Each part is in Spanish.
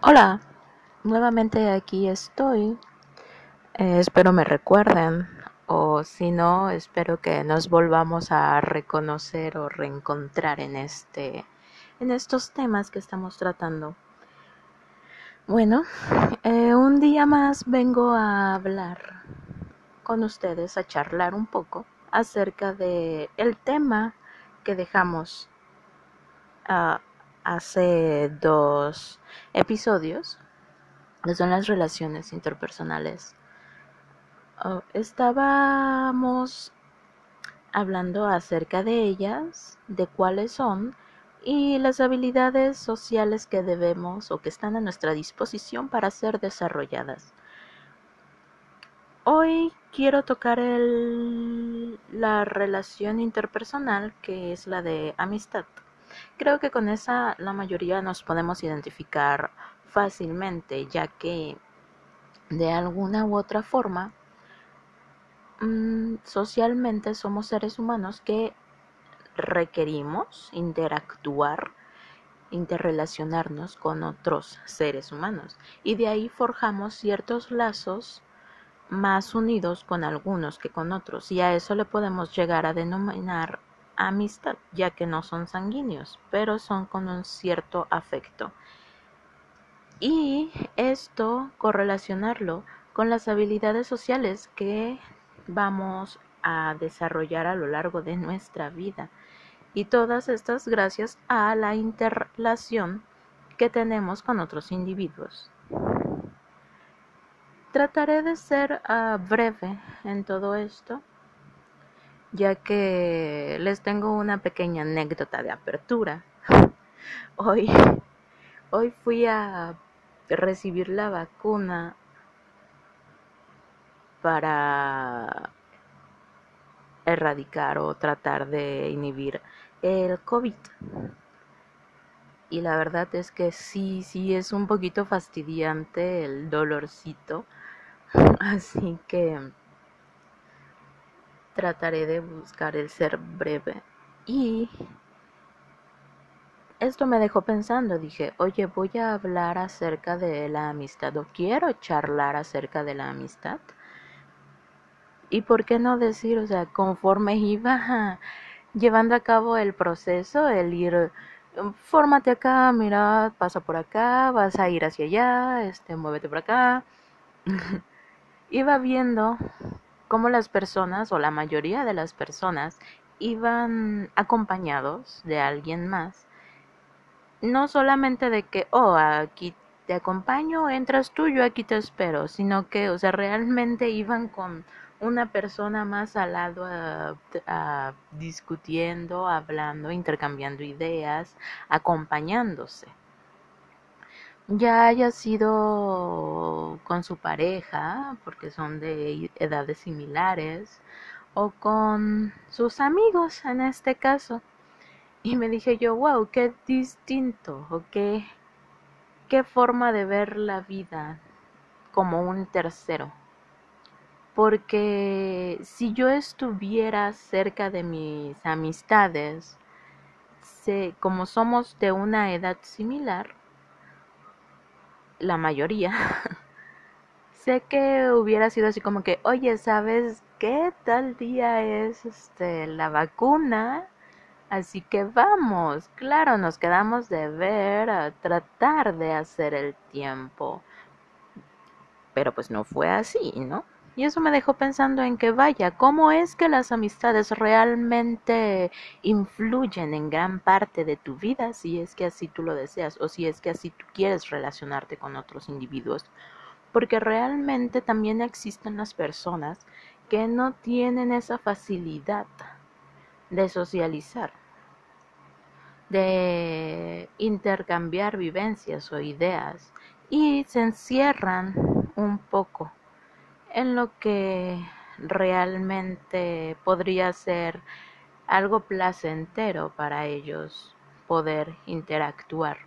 Hola, nuevamente aquí estoy. Eh, espero me recuerden o si no, espero que nos volvamos a reconocer o reencontrar en este en estos temas que estamos tratando. Bueno, eh, un día más vengo a hablar con ustedes, a charlar un poco acerca de el tema que dejamos uh, hace dos episodios, que son las relaciones interpersonales. Oh, estábamos hablando acerca de ellas, de cuáles son y las habilidades sociales que debemos o que están a nuestra disposición para ser desarrolladas. Hoy quiero tocar la relación interpersonal que es la de amistad. Creo que con esa la mayoría nos podemos identificar fácilmente, ya que de alguna u otra forma mm, socialmente somos seres humanos que requerimos interactuar, interrelacionarnos con otros seres humanos. Y de ahí forjamos ciertos lazos más unidos con algunos que con otros. Y a eso le podemos llegar a denominar amistad, ya que no son sanguíneos, pero son con un cierto afecto. Y esto correlacionarlo con las habilidades sociales que vamos a desarrollar a lo largo de nuestra vida. Y todas estas gracias a la interrelación que tenemos con otros individuos. Trataré de ser uh, breve en todo esto ya que les tengo una pequeña anécdota de apertura. Hoy, hoy fui a recibir la vacuna para erradicar o tratar de inhibir el COVID. Y la verdad es que sí, sí es un poquito fastidiante el dolorcito. Así que trataré de buscar el ser breve. Y esto me dejó pensando, dije, oye, voy a hablar acerca de la amistad o quiero charlar acerca de la amistad. ¿Y por qué no decir, o sea, conforme iba llevando a cabo el proceso, el ir, fórmate acá, mira, pasa por acá, vas a ir hacia allá, este, muévete por acá. iba viendo como las personas o la mayoría de las personas iban acompañados de alguien más. No solamente de que, oh, aquí te acompaño, entras tú, yo aquí te espero, sino que, o sea, realmente iban con una persona más al lado discutiendo, hablando, intercambiando ideas, acompañándose ya haya sido con su pareja, porque son de edades similares, o con sus amigos en este caso. Y me dije yo, wow, qué distinto, o qué, qué forma de ver la vida como un tercero. Porque si yo estuviera cerca de mis amistades, como somos de una edad similar, la mayoría, sé que hubiera sido así como que, oye, ¿sabes qué tal día es este la vacuna? Así que vamos, claro, nos quedamos de ver a tratar de hacer el tiempo. Pero pues no fue así, ¿no? Y eso me dejó pensando en que vaya, ¿cómo es que las amistades realmente influyen en gran parte de tu vida si es que así tú lo deseas o si es que así tú quieres relacionarte con otros individuos? Porque realmente también existen las personas que no tienen esa facilidad de socializar, de intercambiar vivencias o ideas y se encierran un poco en lo que realmente podría ser algo placentero para ellos poder interactuar.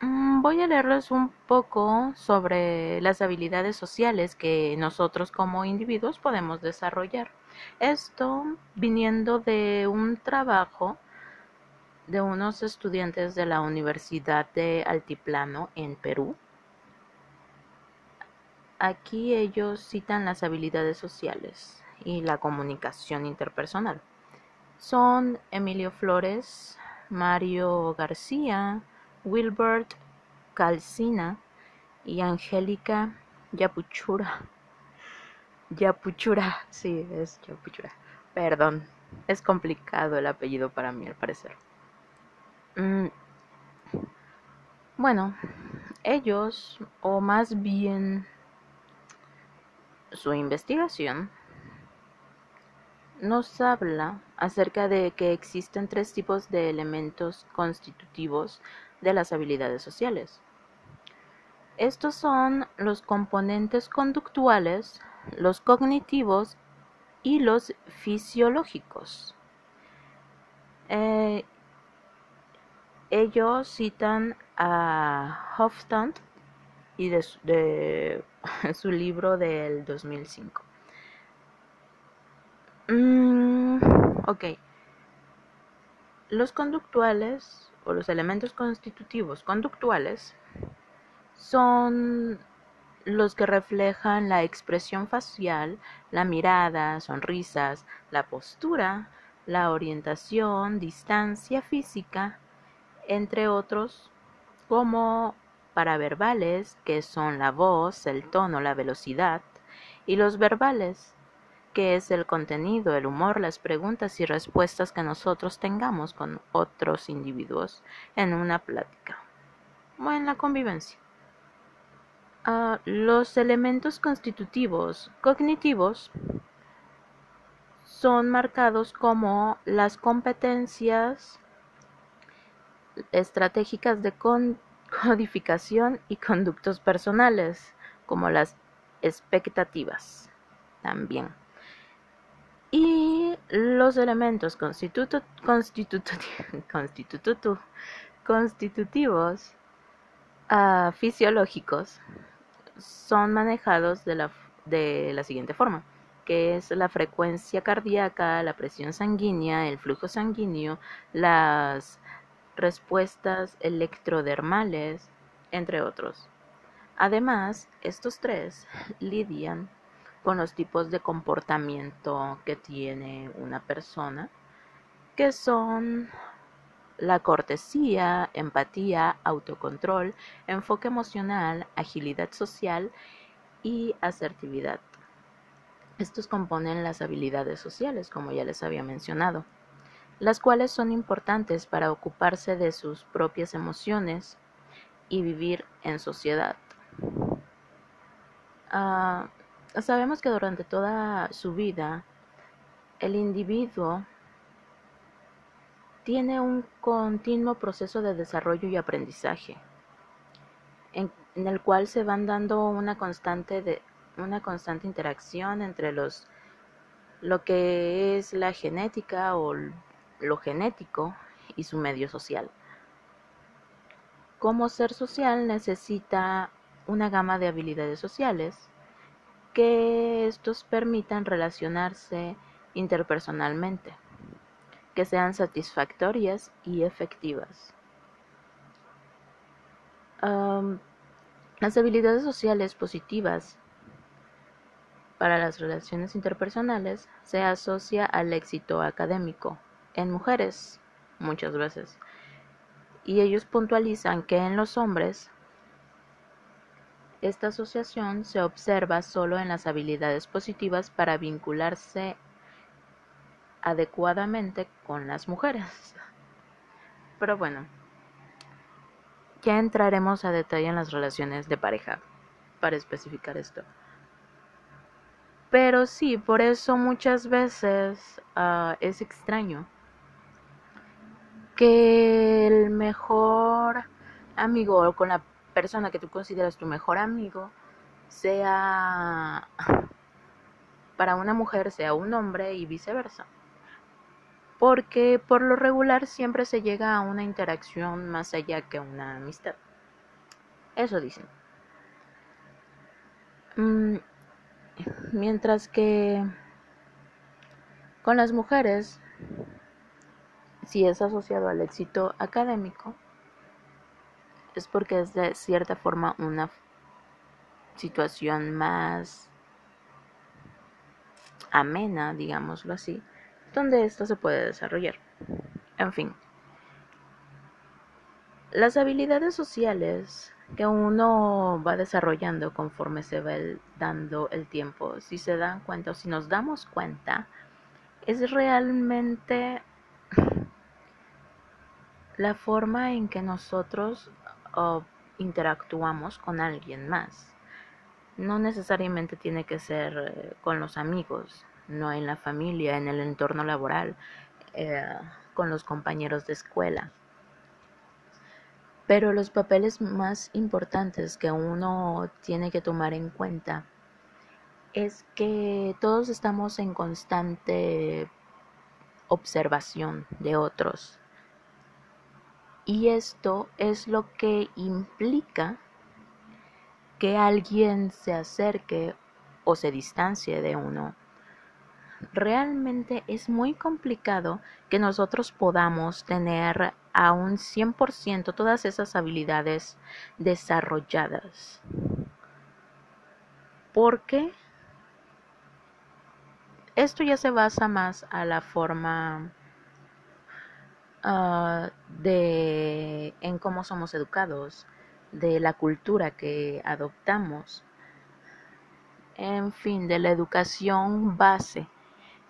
Mm, voy a leerles un poco sobre las habilidades sociales que nosotros como individuos podemos desarrollar. Esto viniendo de un trabajo de unos estudiantes de la Universidad de Altiplano en Perú. Aquí ellos citan las habilidades sociales y la comunicación interpersonal. Son Emilio Flores, Mario García, Wilbert Calcina y Angélica Yapuchura. Yapuchura, sí, es Yapuchura. Perdón, es complicado el apellido para mí al parecer. Mm, bueno, ellos, o más bien su investigación, nos habla acerca de que existen tres tipos de elementos constitutivos de las habilidades sociales. Estos son los componentes conductuales, los cognitivos y los fisiológicos. Eh, ellos citan a Hofstad y de, su libro del 2005. Mm, ok. Los conductuales o los elementos constitutivos conductuales son los que reflejan la expresión facial, la mirada, sonrisas, la postura, la orientación, distancia física, entre otros, como paraverbales, que son la voz, el tono, la velocidad, y los verbales, que es el contenido, el humor, las preguntas y respuestas que nosotros tengamos con otros individuos en una plática o en la convivencia. Ah, los elementos constitutivos cognitivos son marcados como las competencias estratégicas de codificación y conductos personales, como las expectativas también. Y los elementos constitutivos uh, fisiológicos son manejados de la, de la siguiente forma que es la frecuencia cardíaca, la presión sanguínea, el flujo sanguíneo, las respuestas electrodermales, entre otros. Además, estos tres lidian con los tipos de comportamiento que tiene una persona, que son la cortesía, empatía, autocontrol, enfoque emocional, agilidad social y asertividad. Estos componen las habilidades sociales, como ya les había mencionado las cuales son importantes para ocuparse de sus propias emociones y vivir en sociedad. Ah, sabemos que durante toda su vida el individuo tiene un continuo proceso de desarrollo y aprendizaje, en, el cual se van dando una constante de una constante interacción entre los lo que es la genética o lo genético y su medio social. Como ser social necesita una gama de habilidades sociales que estos permitan relacionarse interpersonalmente, que sean satisfactorias y efectivas. las habilidades sociales positivas para las relaciones interpersonales se asocia al éxito académico, en mujeres muchas veces. Y ellos puntualizan que en los hombres esta asociación se observa solo en las habilidades positivas para vincularse adecuadamente con las mujeres. Pero bueno, ya entraremos a detalle en las relaciones de pareja para especificar esto. Pero sí, por eso muchas veces ah, es extraño que el mejor amigo o con la persona que tú consideras tu mejor amigo sea para una mujer sea un hombre y viceversa. Porque por lo regular siempre se llega a una interacción más allá que una amistad. Eso dicen. Mm, mientras que con las mujeres si es asociado al éxito académico, es porque es de cierta forma una situación más amena, digámoslo así, donde esto se puede desarrollar. En fin, las habilidades sociales que uno va desarrollando conforme se va dando el tiempo, si se dan cuenta o si nos damos cuenta, es realmente la forma en que nosotros interactuamos con alguien más. No necesariamente tiene que ser eh, con los amigos, no en la familia, en el entorno laboral, eh, con los compañeros de escuela. Pero los papeles más importantes que uno tiene que tomar en cuenta es que todos estamos en constante observación de otros. Y esto es lo que implica que alguien se acerque o se distancie de uno. Realmente es muy complicado que nosotros podamos tener a un 100% todas esas habilidades desarrolladas. Porque esto ya se basa más a la forma uh, de en cómo somos educados, de la cultura que adoptamos, en fin, de la educación base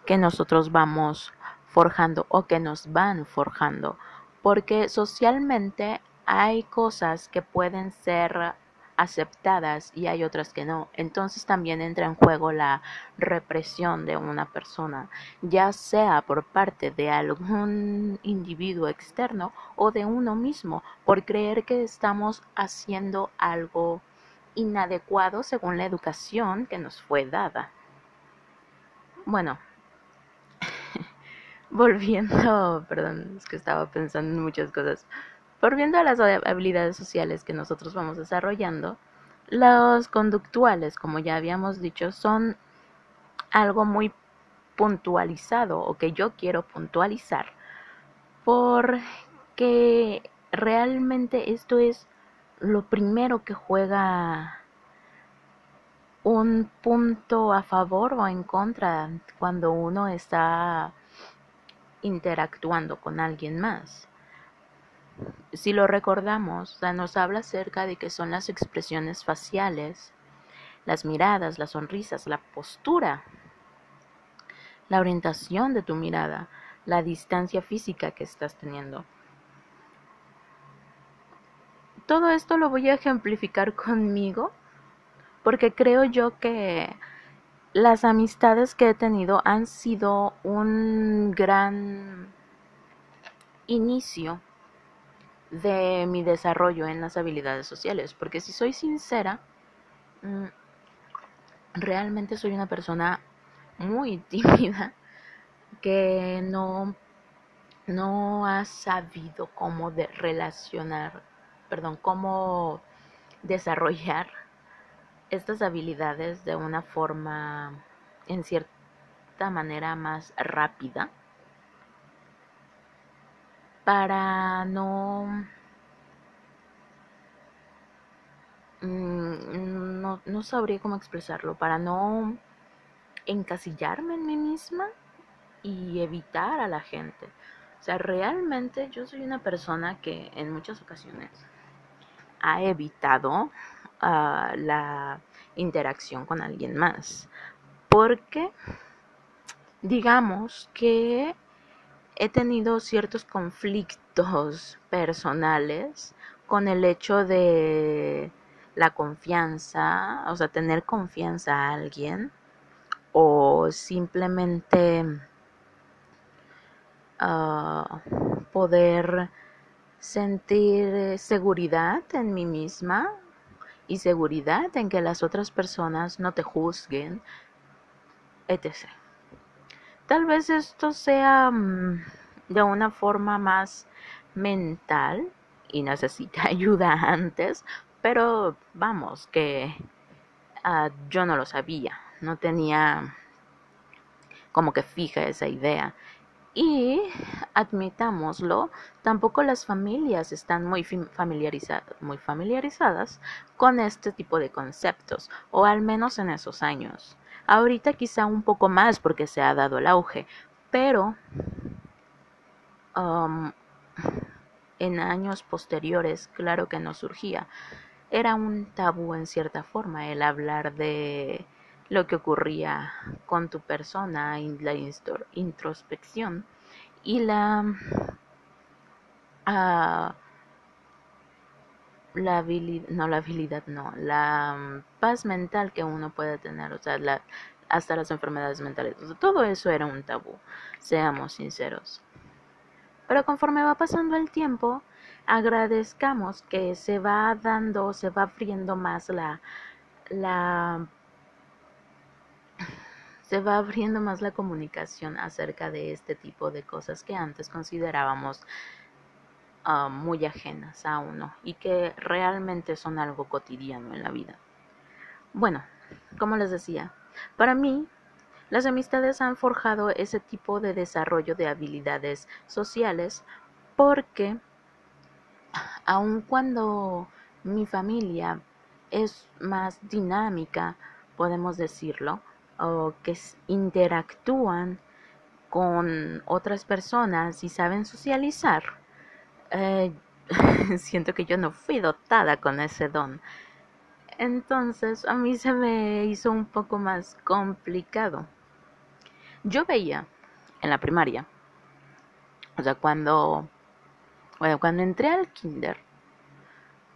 que nosotros vamos forjando o que nos van forjando. Porque socialmente hay cosas que pueden ser aceptadas y hay otras que no. Entonces también entra en juego la represión de una persona, ya sea por parte de algún individuo externo o de uno mismo, por creer que estamos haciendo algo inadecuado según la educación que nos fue dada. Bueno, volviendo, perdón, es que estaba pensando en muchas cosas. Volviendo a las habilidades sociales que nosotros vamos desarrollando, los conductuales, como ya habíamos dicho, son algo muy puntualizado o que yo quiero puntualizar porque realmente esto es lo primero que juega un punto a favor o en contra cuando uno está interactuando con alguien más. Si lo recordamos, nos habla acerca de que son las expresiones faciales, las miradas, las sonrisas, la postura, la orientación de tu mirada, la distancia física que estás teniendo. Todo esto lo voy a ejemplificar conmigo porque creo yo que las amistades que he tenido han sido un gran inicio de mi desarrollo en las habilidades sociales, porque si soy sincera, mm, realmente soy una persona muy tímida que no no ha sabido cómo relacionar, perdón, cómo desarrollar estas habilidades de una forma, en cierta manera, más rápida para no, mm, no, no sabría cómo expresarlo, para no encasillarme en mí misma y evitar a la gente. O sea, realmente yo soy una persona que en muchas ocasiones ha evitado la interacción con alguien más. Porque digamos que he tenido ciertos conflictos personales con el hecho de la confianza, o sea, tener confianza a alguien o simplemente ah, poder sentir seguridad en mí misma y seguridad en que las otras personas no te juzguen, etc. Tal vez esto sea mm, de una forma más mental y necesita ayuda antes, pero vamos, que ah, yo no lo sabía, no tenía como que fija esa idea Y admitámoslo, tampoco las familias están muy familiarizadas, muy familiarizadas con este tipo de conceptos, o al menos en esos años. Ahorita quizá un poco más porque se ha dado el auge, pero um, en años posteriores, claro que no surgía. Era un tabú en cierta forma el hablar de lo que ocurría con tu persona, la introspección y la, uh, la habilidad, no la habilidad, no, la mm, paz mental que uno puede tener, o sea, la, hasta las enfermedades mentales. todo eso era un tabú, seamos sinceros. Pero conforme va pasando el tiempo, agradezcamos que se va dando, se va abriendo más la, la se va abriendo más la comunicación acerca de este tipo de cosas que antes considerábamos muy ajenas a uno y que realmente son algo cotidiano en la vida. Bueno, como les decía, para mí las amistades han forjado ese tipo de desarrollo de habilidades sociales porque aun cuando mi familia es más dinámica, podemos decirlo, o que interactúan con otras personas y saben socializar, eh, siento que yo no fui dotada con ese don. Entonces a mí se me hizo un poco más complicado. Yo veía en la primaria, o sea, cuando, bueno, cuando entré al kinder,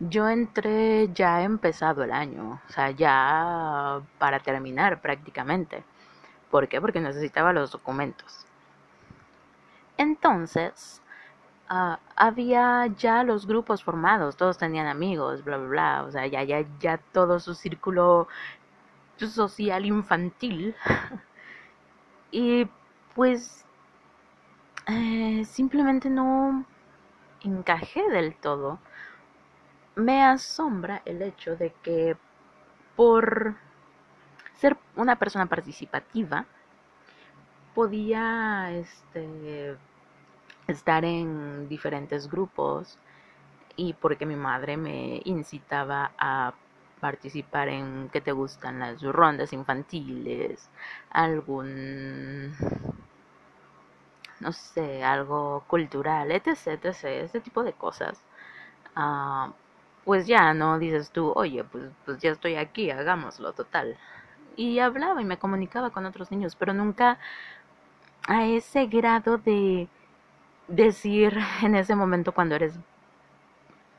yo entré ya empezado el año, o sea, ya para terminar prácticamente. ¿Por qué? Porque necesitaba los documentos. Entonces, uh, había ya los grupos formados, todos tenían amigos, bla, bla, bla, o sea, ya, ya, ya todo su círculo social infantil. y pues eh, simplemente no encajé del todo me asombra el hecho de que por ser una persona participativa podía este, estar en diferentes grupos y porque mi madre me incitaba a participar en que te gustan las rondas infantiles, algún no sé, algo cultural, etc, etc, ese tipo de cosas. Uh, pues ya no dices tú, oye, pues, pues ya estoy aquí, hagámoslo, total. Y hablaba y me comunicaba con otros niños, pero nunca a ese grado de decir en ese momento cuando eres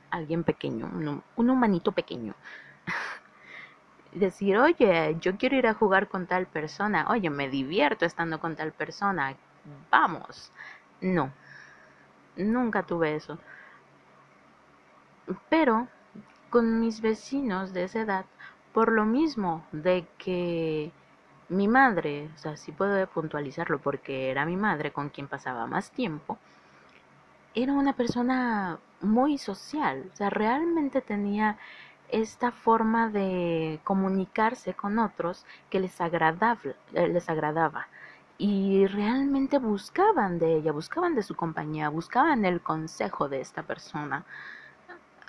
alguien pequeño, un, humanito pequeño. decir, oye, yo quiero ir a jugar con tal persona, oye, me divierto estando con tal persona, vamos. No, nunca tuve eso. Pero con mis vecinos de esa edad, por lo mismo de que mi madre, o sea, sí puedo puntualizarlo porque era mi madre con quien pasaba más tiempo, era una persona muy social, o sea, realmente tenía esta forma de comunicarse con otros que les agradaba, eh, les agradaba y realmente buscaban de ella, buscaban de su compañía, buscaban el consejo de esta persona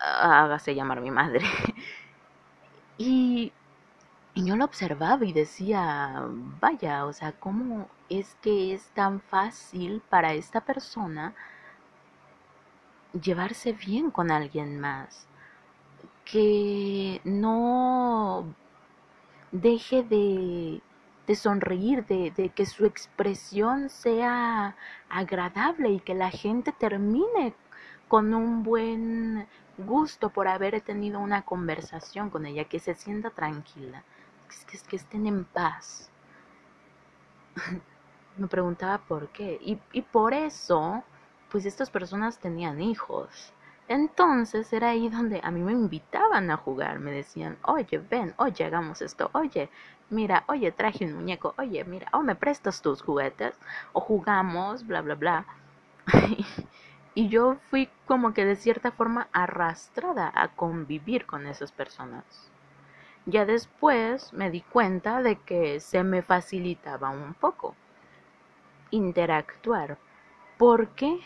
hágase llamar mi madre. y, y yo lo observaba y decía, vaya, o sea, ¿cómo es que es tan fácil para esta persona llevarse bien con alguien más? Que no deje de, sonreír, de, que su expresión sea agradable y que la gente termine con un buen gusto por haber tenido una conversación con ella, que se sienta tranquila, que, estén en paz. Me preguntaba por qué. Y por eso, pues estas personas tenían hijos. Entonces era ahí donde a mí me invitaban a jugar, me decían, oye, ven, oye, hagamos esto, oye, mira, oye, traje un muñeco, oye, mira, o me prestas tus juguetes, o jugamos, bla, bla, bla. Y yo fui como que de cierta forma arrastrada a convivir con esas personas. Ya después me di cuenta de que se me facilitaba un poco interactuar, ¿Por qué?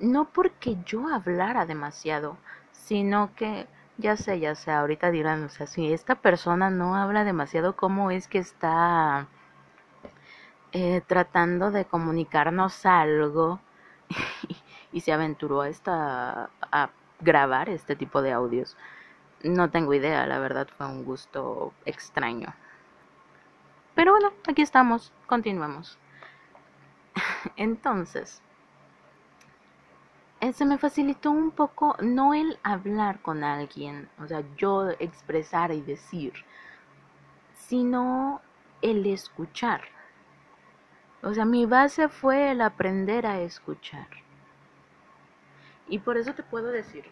No porque yo hablara demasiado, sino que ya sé, ya sé, ahorita dirán, o sea, si esta persona no habla demasiado, ¿cómo es que está eh, tratando de comunicarnos algo y se aventuró a, esta, a grabar este tipo de audios? No tengo idea, la verdad fue un gusto extraño. Pero bueno, aquí estamos, continuemos. Entonces, se me facilitó un poco no el hablar con alguien, o sea, yo expresar y decir, sino el escuchar. O sea, mi base fue el aprender a escuchar. Y por eso te puedo decir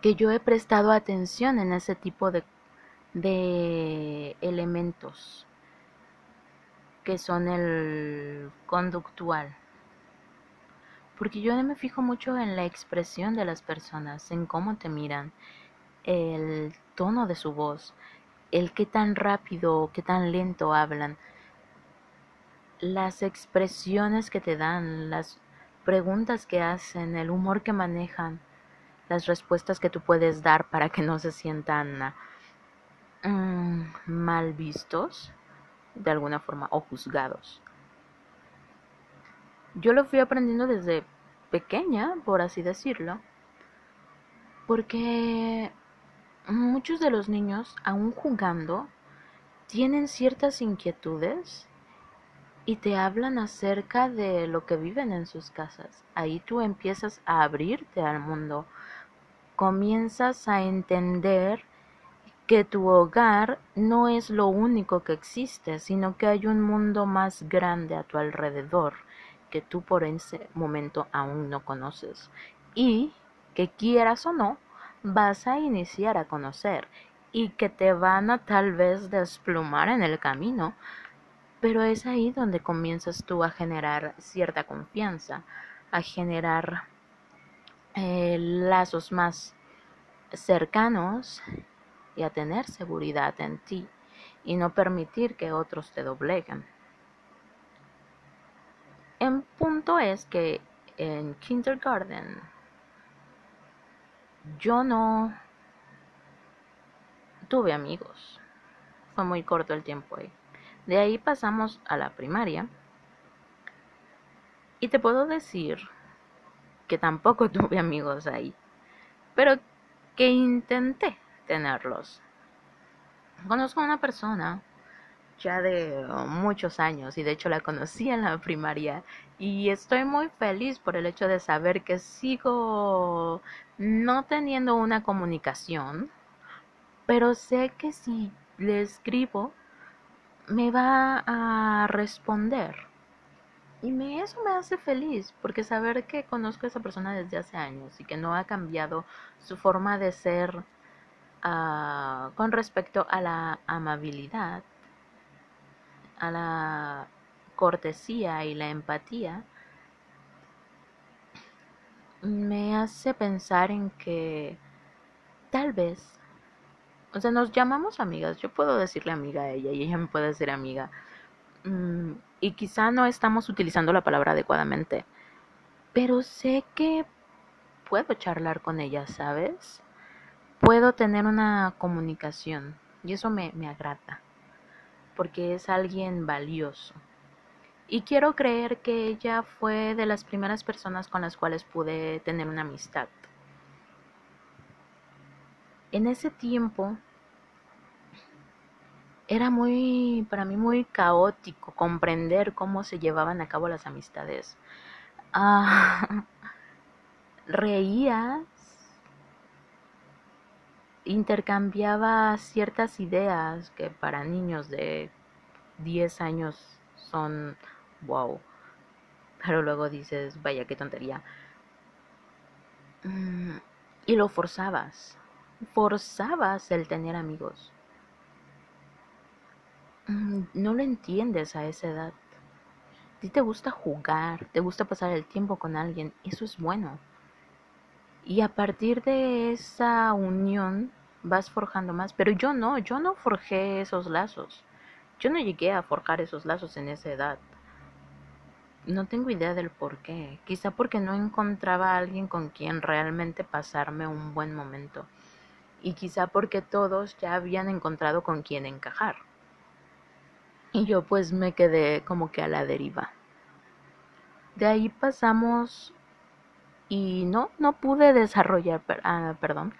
que yo he prestado atención en ese tipo de, de elementos que son el conductual. Porque yo me fijo mucho en la expresión de las personas, en cómo te miran, el tono de su voz, el qué tan rápido o qué tan lento hablan, las expresiones que te dan, las preguntas que hacen, el humor que manejan las respuestas que tú puedes dar para que no se sientan mm, mal vistos de alguna forma o juzgados. Yo lo fui aprendiendo desde pequeña, por así decirlo, porque muchos de los niños, aún jugando, tienen ciertas inquietudes y te hablan acerca de lo que viven en sus casas. Ahí tú empiezas a abrirte al mundo, comienzas a entender que tu hogar no es lo único que existe, sino que hay un mundo más grande a tu alrededor que tú por ese momento aún no conoces y que quieras o no vas a iniciar a conocer y que te van a tal vez desplumar en el camino, pero es ahí donde comienzas tú a generar cierta confianza, a generar eh, lazos más cercanos y a tener seguridad en ti y no permitir que otros te dobleguen. El es que en kindergarten yo no tuve amigos. Fue muy corto el tiempo ahí. De ahí pasamos a la primaria. Y te puedo decir que tampoco tuve amigos ahí, pero que intenté tenerlos. Conozco a una persona ya de muchos años y de hecho la conocí en la primaria y estoy muy feliz por el hecho de saber que sigo no teniendo una comunicación, pero sé que si le escribo me va a responder. Y eso me hace feliz, porque saber que conozco a esa persona desde hace años y que no ha cambiado su forma de ser uh, con respecto a la amabilidad, a la cortesía y la empatía, me hace pensar en que tal vez, o sea, nos llamamos amigas, yo puedo decirle amiga a ella y ella me puede decir amiga. Mm, y quizá no estamos utilizando la palabra adecuadamente, pero sé que puedo charlar con ella, ¿sabes? Puedo tener una comunicación y eso me, me agrada, porque es alguien valioso. Y quiero creer que ella fue de las primeras personas con las cuales pude tener una amistad. En ese tiempo era muy, para mí muy caótico comprender cómo se llevaban a cabo las amistades. Ah, reías, intercambiaba ciertas ideas que para niños de 10 años son wow. Pero luego dices, vaya, qué tontería. Mm, y lo forzabas. Forzabas el tener amigos. Mm, no lo entiendes a esa edad. A ti te gusta jugar, te gusta pasar el tiempo con alguien, eso es bueno. Y a partir de esa unión vas forjando más, pero yo no, yo no forjé esos lazos. Yo no llegué a forjar esos lazos en esa edad. no tengo idea del por qué. Quizá porque no encontraba a alguien con quien realmente pasarme un buen momento. Y quizá porque todos ya habían encontrado con quien encajar. Y yo pues me quedé como que a la deriva. De ahí pasamos y no, no pude desarrollar, ah, perdón,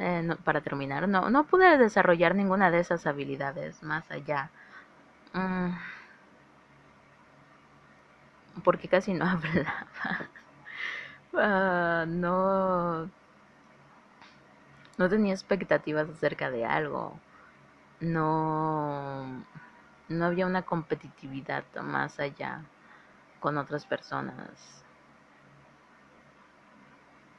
eh, para terminar, no, no pude desarrollar ninguna de esas habilidades más allá. Mm, porque casi no hablaba. Ah, no, no tenía expectativas acerca de algo. No, no había una competitividad más allá con otras personas.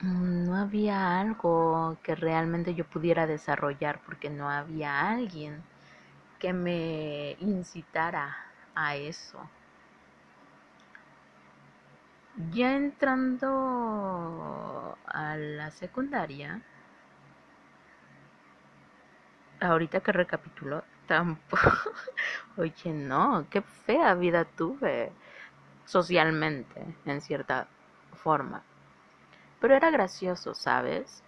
Mm, no había algo que realmente yo pudiera desarrollar porque no había alguien que me incitara a eso. Ya entrando a la secundaria, ahorita que recapitulo, tampoco, oye, no, qué fea vida tuve socialmente, en cierta forma. Pero era gracioso, ¿sabes?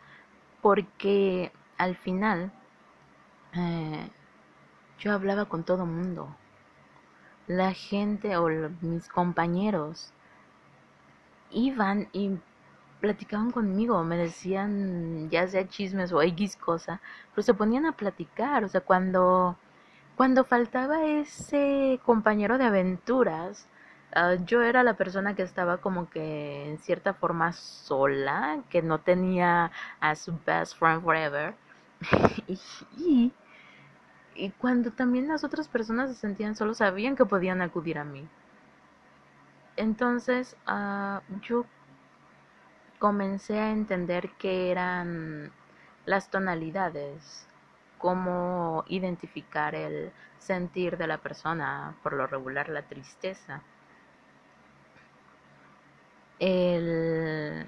Porque al final eh, yo hablaba con todo mundo. La gente o mis compañeros iban y platicaban conmigo, me decían ya sea chismes o X cosa, pero se ponían a platicar, o sea, cuando cuando faltaba ese compañero de aventuras, ah, yo era la persona que estaba como que en cierta forma sola, que no tenía a su best friend forever. y, cuando también las otras personas se sentían solos, sabían que podían acudir a mí. Entonces uh, yo comencé a entender qué eran las tonalidades, cómo identificar el sentir de la persona, por lo regular la tristeza. El,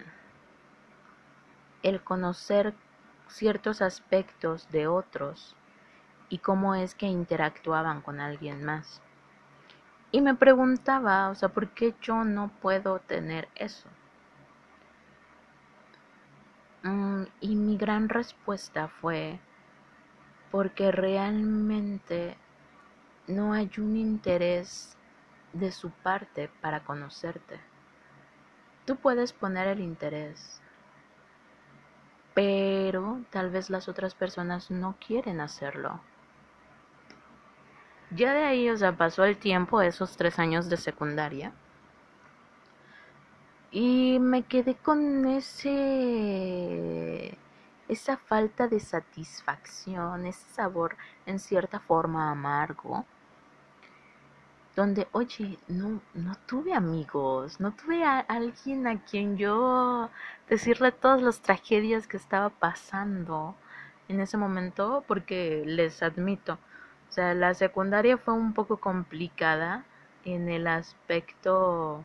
el conocer ciertos aspectos de otros y cómo es que interactuaban con alguien más. Y me preguntaba, o sea, ¿por qué yo no puedo tener eso? Mm, y mi gran respuesta fue, porque realmente no hay un interés de su parte para conocerte. Tú puedes poner el interés, pero tal vez las otras personas no quieren hacerlo. Ya de ahí, o sea, pasó el tiempo, esos tres años de secundaria. Y me quedé con ese. esa falta de satisfacción, ese sabor en cierta forma amargo. Donde, oye, no, no tuve amigos, no tuve a alguien a quien yo decirle todas las tragedias que estaba pasando en ese momento, porque les admito, o sea, la secundaria fue un poco complicada en el aspecto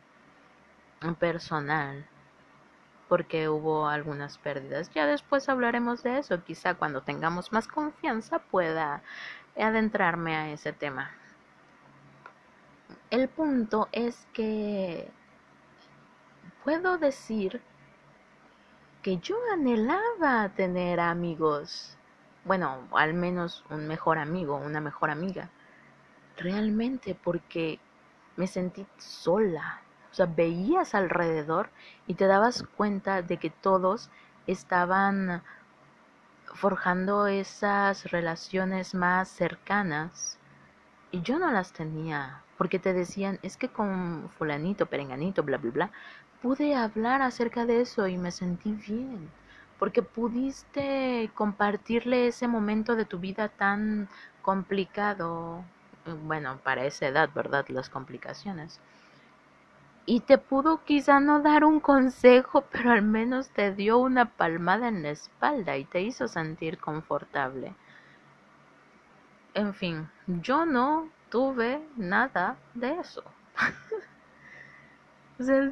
personal porque hubo algunas pérdidas. Ya después hablaremos de eso, quizá cuando tengamos más confianza pueda adentrarme a ese tema. El punto es que puedo decir que yo anhelaba tener amigos bueno, al menos un mejor amigo, una mejor amiga. Realmente porque me sentí sola. O sea, veías alrededor y te dabas cuenta de que todos estaban forjando esas relaciones más cercanas y yo no las tenía porque te decían es que con fulanito, perenganito, bla, bla, bla, pude hablar acerca de eso y me sentí bien porque pudiste compartirle ese momento de tu vida tan complicado, eh, bueno, para esa edad, ¿verdad? Las complicaciones. Y te pudo quizá no dar un consejo, pero al menos te dio una palmada en la espalda y te hizo sentir confortable. En fin, yo no tuve nada de eso. o sea,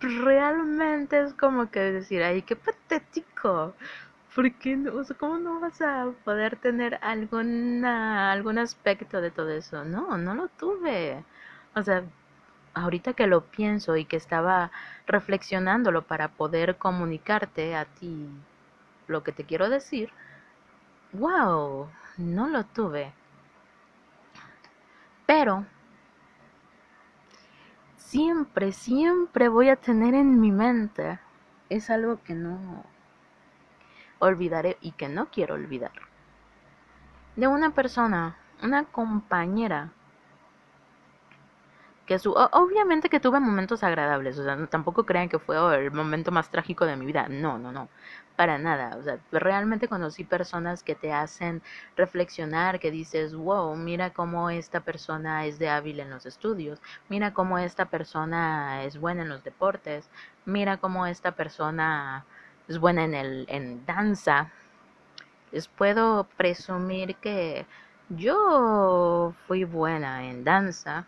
realmente es como que decir, ay, qué patético. ¿Por qué no? ¿cómo no vas a poder tener alguna, algún aspecto de todo eso? No, no lo tuve. O sea, ahorita que lo pienso y que estaba reflexionándolo para poder comunicarte a ti lo que te quiero decir, wow, no lo tuve. Pero siempre, siempre voy a tener en mi mente, es algo que no olvidaré y que no quiero olvidar. De una persona, una compañera que su, obviamente que tuve momentos agradables, o sea, tampoco crean que fue el momento más trágico de mi vida, no, no, no, para nada, o sea, realmente conocí personas que te hacen reflexionar, que dices, wow, mira cómo esta persona es de hábil en los estudios, mira cómo esta persona es buena en los deportes, mira cómo esta persona es buena en el en danza. Les puedo presumir que yo fui buena en danza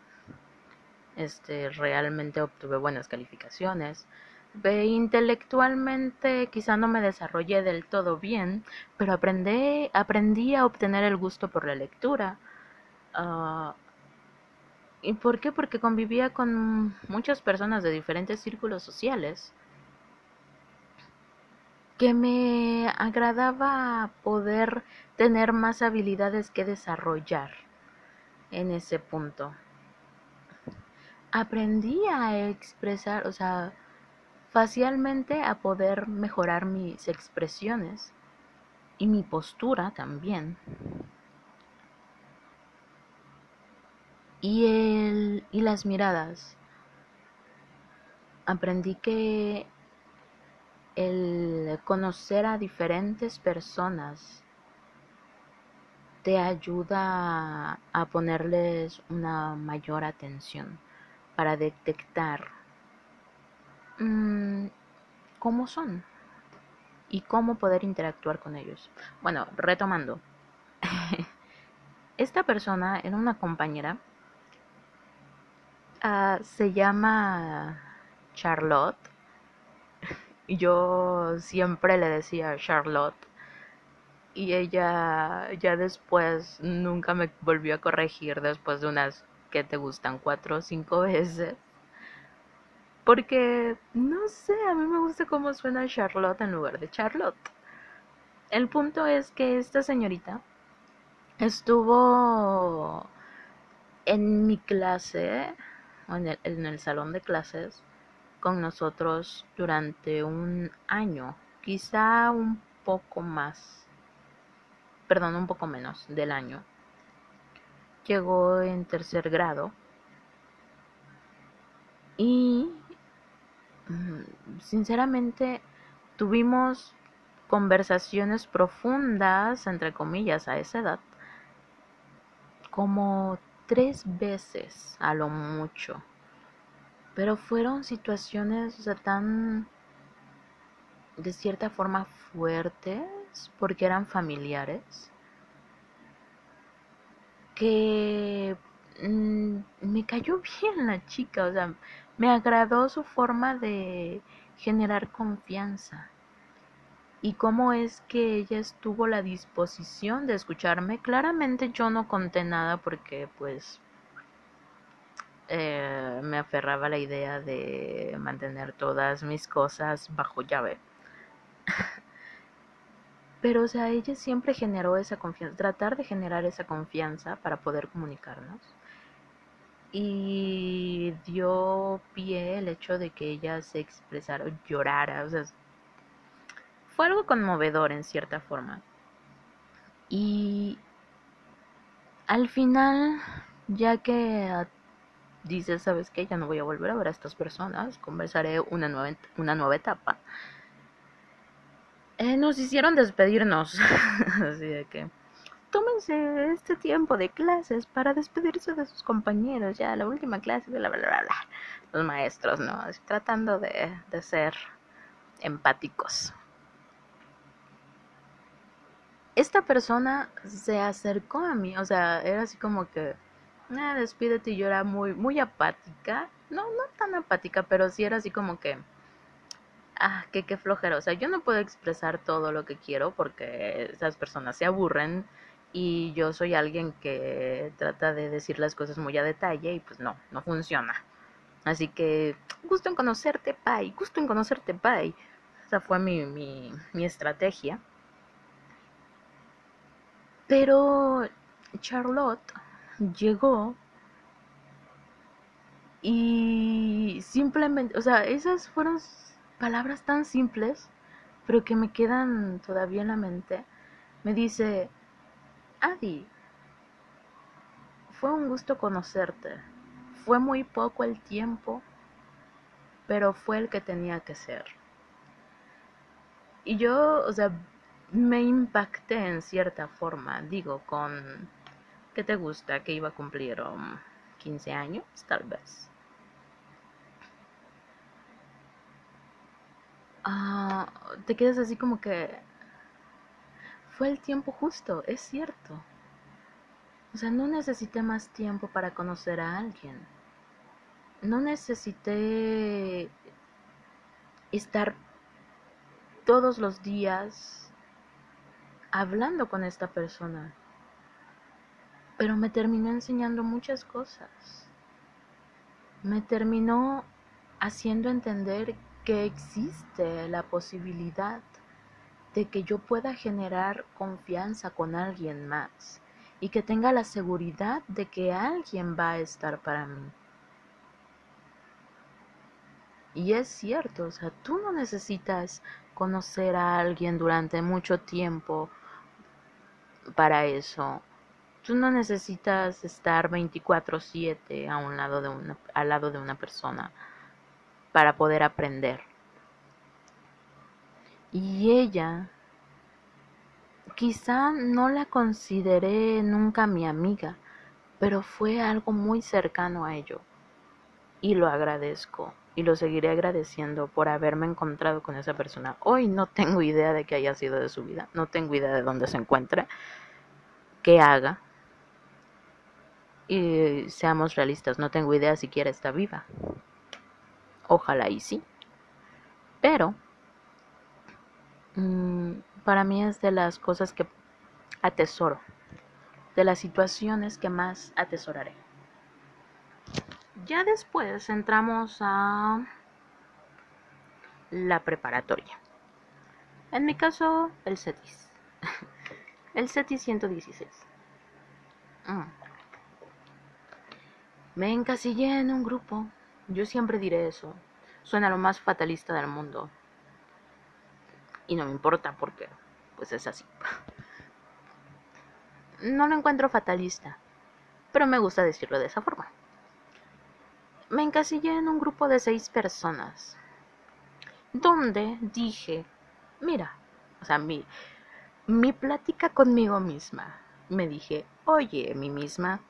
este, realmente obtuve buenas calificaciones. intelectualmente quizá no me desarrollé del todo bien, pero aprendí, aprendí a obtener el gusto por la lectura. Ah, ¿Y por qué? Porque convivía con muchas personas de diferentes círculos sociales que me agradaba poder tener más habilidades que desarrollar en ese punto aprendí a expresar, o sea, facialmente a poder mejorar mis expresiones y mi postura también. Y, el, y las miradas. Aprendí que el conocer a diferentes personas te ayuda a ponerles una mayor atención para detectar mm, cómo son y cómo poder interactuar con ellos. Bueno, retomando. Esta persona era una compañera. Ah, se llama Charlotte. Yo siempre le decía Charlotte. Y ella ya después nunca me volvió a corregir después de unas que te gustan cuatro o cinco veces. Porque, no sé, a mí me gusta cómo suena Charlotte en lugar de Charlotte. El punto es que esta señorita estuvo en mi clase, en el, en el salón de clases, con nosotros durante un año, quizá un poco más, perdón, un poco menos del año llegó en tercer grado y mm, sinceramente tuvimos conversaciones profundas, entre comillas, a esa edad, como tres veces a lo mucho. Pero fueron situaciones tan, de cierta forma, fuertes, porque eran familiares que mm, me cayó bien la chica, o sea, me agradó su forma de generar confianza y cómo es que ella estuvo la disposición de escucharme. Claramente yo no conté nada porque pues eh, me aferraba a la idea de mantener todas mis cosas bajo llave. Pero, o sea, ella siempre generó esa confianza, tratar de generar esa confianza para poder comunicarnos. Y dio pie el hecho de que ella se expresara, llorara, o sea, fue algo conmovedor en cierta forma. Y al final, ya que dice, ¿sabes qué? Ya no voy a volver a ver a estas personas, conversaré una nueva, una nueva etapa eh, nos hicieron despedirnos. Así de que, tómense este tiempo de clases para despedirse de sus compañeros, ya la última clase, bla, bla, bla, bla. Los maestros, ¿no? Tratando de, de ser empáticos. Esta persona se acercó a mí, o sea, era así como que, ah, despídete y yo era muy, muy apática. No, no tan apática, pero sí era así como que ah, qué flojera. O sea, yo no puedo expresar todo lo que quiero porque esas personas se aburren y yo soy alguien que trata de decir las cosas muy a detalle y pues no, no funciona. Así que, gusto en conocerte, Pai, gusto en conocerte, Pai. Esa fue mi, mi, mi estrategia. Pero Charlotte llegó y simplemente, o sea, esas fueron palabras tan simples, pero que me quedan todavía en la mente. Me dice, Adi, fue un gusto conocerte. Fue muy poco el tiempo, pero fue el que tenía que ser. Y yo, o sea, me impacté en cierta forma, digo, con... ¿Qué te gusta? Que iba a cumplir 15 um, años, tal vez. Ah, te quedas así como que fue el tiempo justo, es cierto. O sea, no necesité más tiempo para conocer a alguien. No necesité estar todos los días hablando con esta persona. Pero me terminó enseñando muchas cosas. Me terminó haciendo entender que existe la posibilidad de que yo pueda generar confianza con alguien más y que tenga la seguridad de que alguien va a estar para mí. Y es cierto, o sea, tú no necesitas conocer a alguien durante mucho tiempo para eso. Tú no necesitas estar 24/7 a un lado de una, al lado de una persona para poder aprender. Y ella, quizá no la consideré nunca mi amiga, pero fue algo muy cercano a ello. Y lo agradezco y lo seguiré agradeciendo por haberme encontrado con esa persona. Hoy no tengo idea de qué haya sido de su vida, no tengo idea de dónde se encuentra, qué haga. Y seamos realistas, no tengo idea siquiera está viva. Ojalá y sí. Pero mm, para mí es de las cosas que atesoro, de las situaciones que más atesoraré. Ya después entramos a la preparatoria. En mi caso, el CETIS. El CETIS 116. Mm. Me encasillé en un grupo yo siempre diré eso. Suena lo más fatalista del mundo. Y no me importa porque, pues es así. No lo encuentro fatalista, pero me gusta decirlo de esa forma. Me encasillé en un grupo de seis personas, donde dije, mira, o sea, mi, mi plática conmigo misma, me dije, oye, mi misma,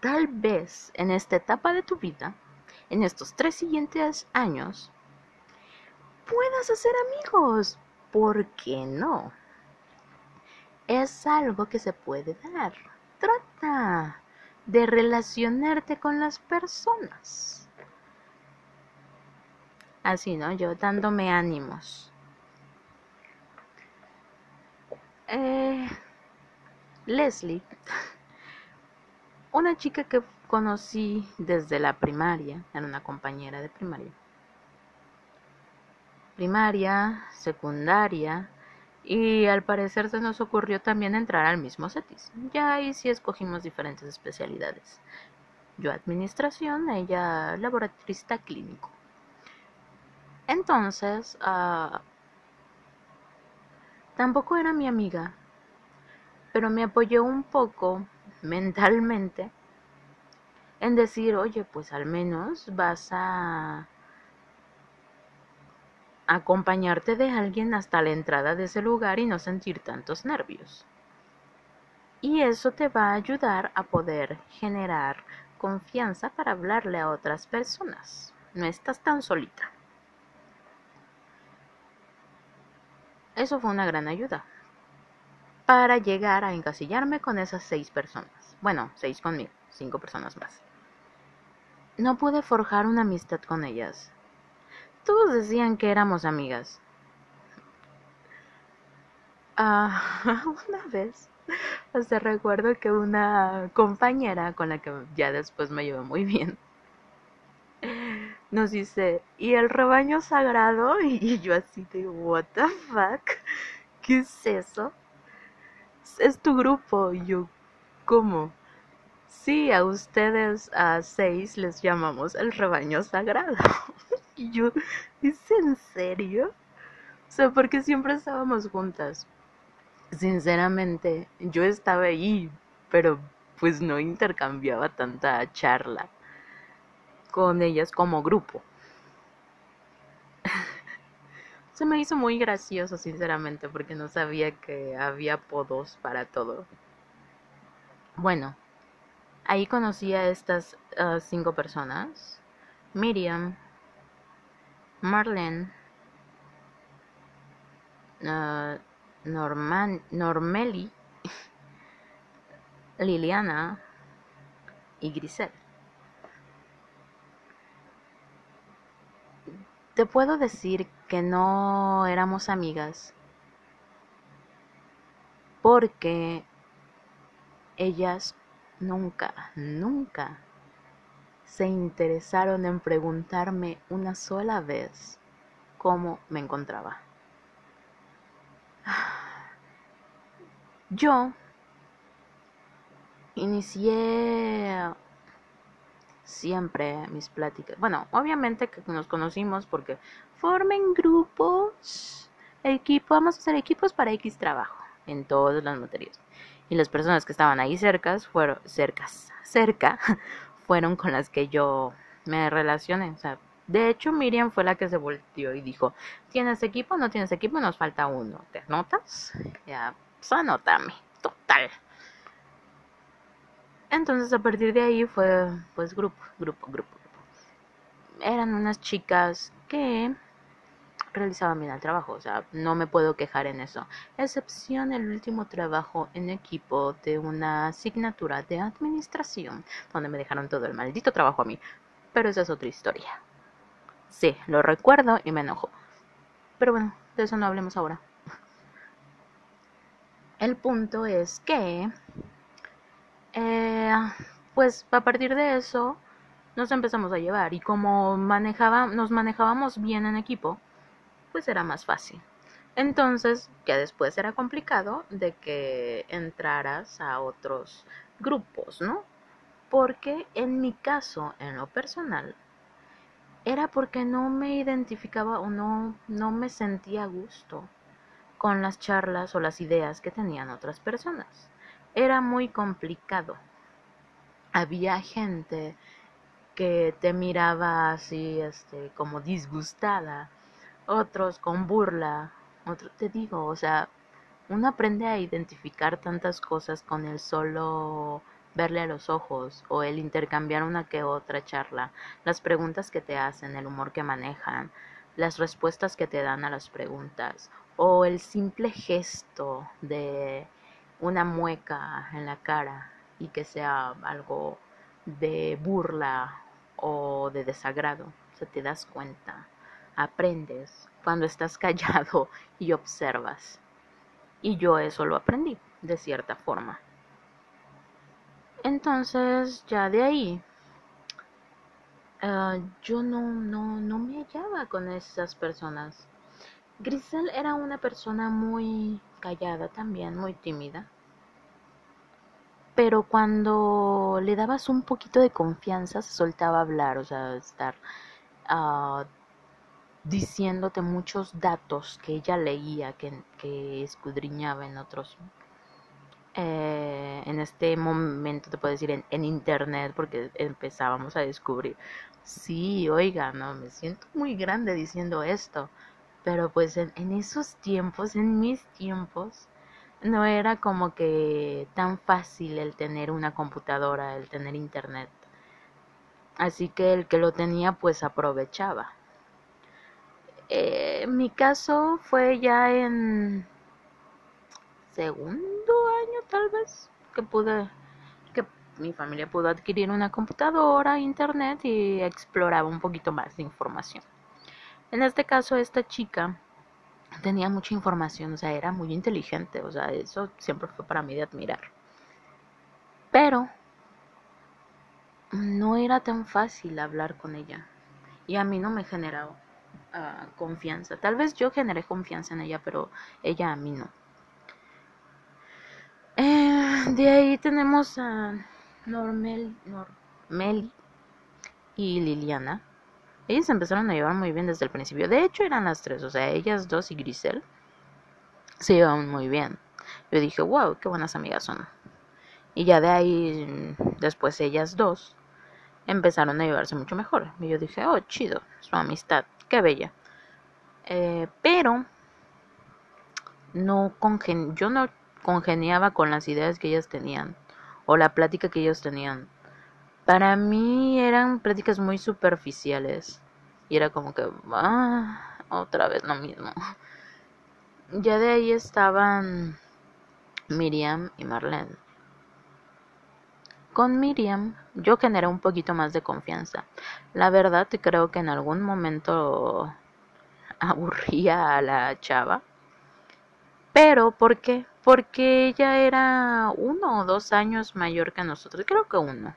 tal vez en esta etapa de tu vida en estos tres siguientes años puedas hacer amigos. ¿Por qué no? Es algo que se puede dar. Trata de relacionarte con las personas. Así, ¿no? Yo dándome ánimos. Eh, Leslie, una chica que conocí desde la primaria, era una compañera de primaria. Primaria, secundaria, y al parecer se nos ocurrió también entrar al mismo CETIS. Ya ahí sí escogimos diferentes especialidades. Yo administración, ella laboratorista clínico. Entonces, uh, tampoco era mi amiga, pero me apoyó un poco mentalmente en decir, oye, pues al menos vas a acompañarte de alguien hasta la entrada de ese lugar y no sentir tantos nervios. Y eso te va a ayudar a poder generar confianza para hablarle a otras personas. No estás tan solita. Eso fue una gran ayuda para llegar a encasillarme con esas seis personas. Bueno, seis conmigo, cinco personas más. No pude forjar una amistad con ellas. Todos decían que éramos amigas. Ah, una vez, hasta recuerdo que una compañera con la que ya después me llevé muy bien, nos dice, ¿y el rebaño sagrado? Y yo así de, ¿what the fuck? ¿Qué es eso? Es tu grupo. Y yo, ¿cómo? Sí, a ustedes a seis les llamamos el rebaño sagrado. y yo, ¿es en serio? O sea, porque siempre estábamos juntas. Sinceramente, yo estaba ahí, pero pues no intercambiaba tanta charla con ellas como grupo. Se me hizo muy gracioso, sinceramente, porque no sabía que había apodos para todo. Bueno, ahí conocí a estas cinco personas. Miriam, Marlene, uh, Norman, Normeli, Liliana y Grisel. Te puedo decir que no éramos amigas porque ellas nunca, nunca se interesaron en preguntarme una sola vez cómo me encontraba. Yo inicié siempre mis pláticas. Bueno, obviamente que nos conocimos porque formen grupos, equipo, vamos a hacer equipos para X trabajo en todas las materias. Y las personas que estaban ahí cercas fueron cercas, cerca, fueron con las que yo me relacioné. O sea, de hecho, Miriam fue la que se volteó y dijo, ¿tienes equipo? ¿No tienes equipo? Nos falta uno. ¿Te anotas? Ya, pues anótame. Total. Entonces a partir de ahí fue pues grupo, grupo, grupo, grupo. Eran unas chicas que realizaban bien el trabajo, o sea, no me puedo quejar en eso. Excepción el último trabajo en equipo de una asignatura de administración, donde me dejaron todo el maldito trabajo a mí. Pero esa es otra historia. Sí, lo recuerdo y me enojo. Pero bueno, de eso no hablemos ahora. El punto es que eh, pues a partir de eso nos empezamos a llevar y como manejaba, nos manejábamos bien en equipo, pues era más fácil. Entonces, que después era complicado de que entraras a otros grupos, ¿no? Porque en mi caso, en lo personal, era porque no me identificaba o no, no me sentía a gusto con las charlas o las ideas que tenían otras personas era muy complicado. Había gente que te miraba así, este, como disgustada, otros con burla, otros, te digo, o sea, uno aprende a identificar tantas cosas con el solo verle a los ojos o el intercambiar una que otra charla, las preguntas que te hacen, el humor que manejan, las respuestas que te dan a las preguntas o el simple gesto de una mueca en la cara y que sea algo de burla o de desagrado. O sea, te das cuenta, aprendes cuando estás callado y observas. Y yo eso lo aprendí, de cierta forma. Entonces, ya de ahí, ah, yo no, no, no me hallaba con esas personas. Grisel era una persona muy callada también, muy tímida. Pero cuando le dabas un poquito de confianza, se soltaba hablar, o sea, estar uh, diciéndote muchos datos que ella leía, que, que escudriñaba en otros. Eh, en este momento te puedo decir en, en internet, porque empezábamos a descubrir. Sí, oiga, no, me siento muy grande diciendo esto pero pues en, esos tiempos, en mis tiempos, no era como que tan fácil el tener una computadora, el tener internet. Así que el que lo tenía pues aprovechaba. Eh, mi caso fue ya en segundo año tal vez que pude que mi familia pudo adquirir una computadora, internet y exploraba un poquito más de información. En este caso, esta chica tenía mucha información, o sea, era muy inteligente, o sea, eso siempre fue para mí de admirar. Pero no era tan fácil hablar con ella. y a mí no me generó confianza. Tal vez yo generé confianza en ella, pero ella a mí no. Eh, de ahí tenemos a Normel, Normeli y Liliana. Ellas empezaron a llevar muy bien desde el principio. De hecho, eran las tres, o sea, ellas dos y Grisel se llevaban muy bien. Yo dije, wow, qué buenas amigas son. Y ya de ahí, después ellas dos empezaron a llevarse mucho mejor. Y yo dije, oh, chido, su amistad, qué bella. Eh, pero no yo no congeniaba con las ideas que ellas tenían o la plática que ellos tenían. Para mí eran pláticas muy superficiales y era como que, ah, otra vez lo mismo. Ya de ahí estaban Miriam y Marlene. Con Miriam yo generé un poquito más de confianza. La verdad creo que en algún momento aburría a la chava. Pero, ¿por qué? Porque ella era uno o dos años mayor que nosotros. Creo que uno.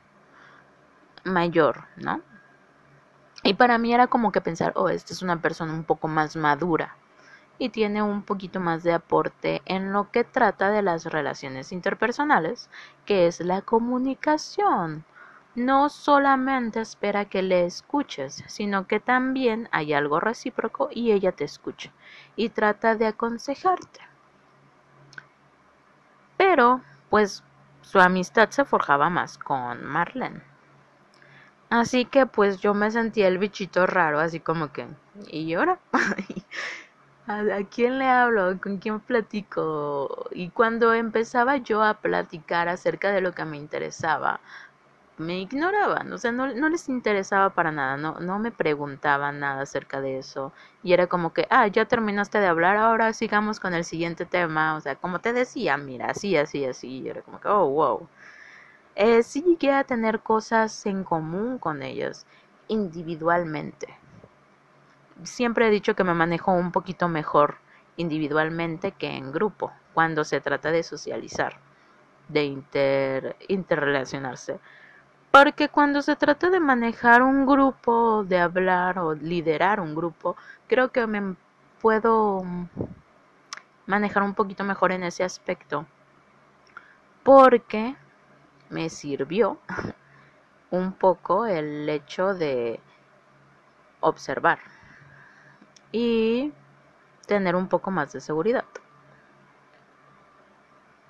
Mayor, ¿no? Y para mí era como que pensar, oh, esta es una persona un poco más madura y tiene un poquito más de aporte en lo que trata de las relaciones interpersonales, que es la comunicación. No solamente espera que le escuches, sino que también hay algo recíproco y ella te escucha y trata de aconsejarte. Pero, pues, su amistad se forjaba más con Marlene. Así que pues yo me sentía el bichito raro, así como que, ¿y ahora? ¿A, quién le hablo? ¿Con quién platico? Y cuando empezaba yo a platicar acerca de lo que me interesaba, me ignoraban, o sea, no, les interesaba para nada, no, no me preguntaban nada acerca de eso. Y era como que, ah, ya terminaste de hablar, ahora sigamos con el siguiente tema. O sea, como te decía, mira, así, así, así. Y era como que, oh, wow. Eh, sí llegué a tener cosas en común con ellos, individualmente siempre he dicho que me manejo un poquito mejor individualmente que en grupo, cuando se trata de socializar, de inter, interrelacionarse. Porque cuando se trata de manejar un grupo, de hablar o liderar un grupo, creo que me puedo manejar un poquito mejor en ese aspecto. Porque me sirvió un poco el hecho de observar y tener un poco más de seguridad.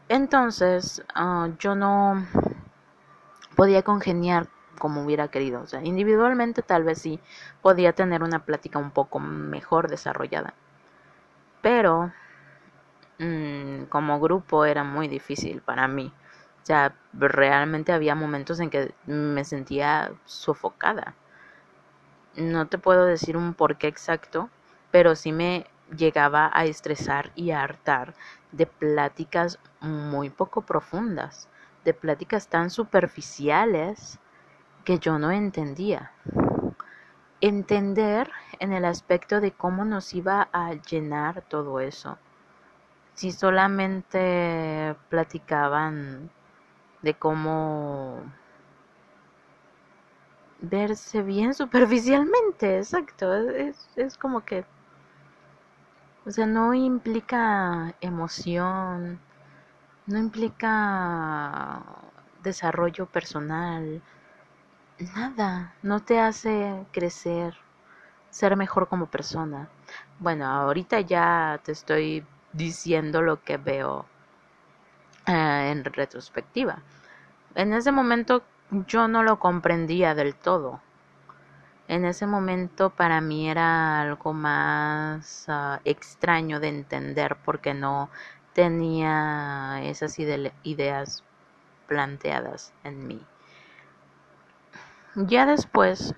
Entonces, ah, yo no podía congeniar como hubiera querido. O sea, individualmente tal vez sí podía tener una plática un poco mejor desarrollada. Pero mm, como grupo era muy difícil para mí. O sea, realmente había momentos en que me sentía sofocada. No te puedo decir un porqué exacto, pero sí me llegaba a estresar y a hartar de pláticas muy poco profundas, de pláticas tan superficiales que yo no entendía. Entender en el aspecto de cómo nos iba a llenar todo eso. Si solamente platicaban de cómo verse bien superficialmente, exacto, es, es como que o sea, no implica emoción, no implica desarrollo personal, nada, no te hace crecer, ser mejor como persona. Bueno, ahorita ya te estoy diciendo lo que veo eh, en retrospectiva. En ese momento yo no lo comprendía del todo en ese momento para mí era algo más ah, extraño de entender porque no tenía esas ideas planteadas en mí. Ya después,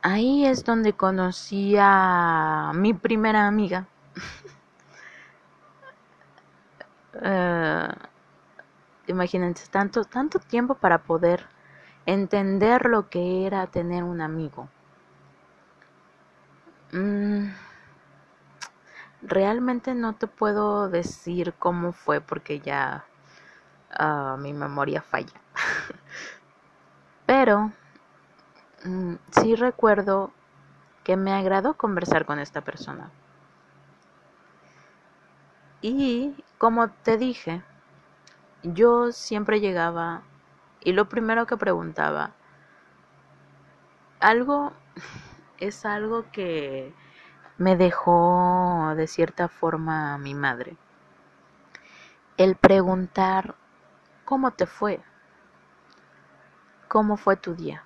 ahí es donde conocí a mi primera amiga. uh, imagínense, tanto, tanto tiempo para poder entender lo que era tener un amigo. Mm, realmente no te puedo decir cómo fue porque ya ah, mi memoria falla. Pero mm, sí recuerdo que me agradó conversar con esta persona. Y como te dije, yo siempre llegaba y lo primero que preguntaba, algo es algo que me dejó de cierta forma mi madre. El preguntar, ¿cómo te fue? ¿Cómo fue tu día?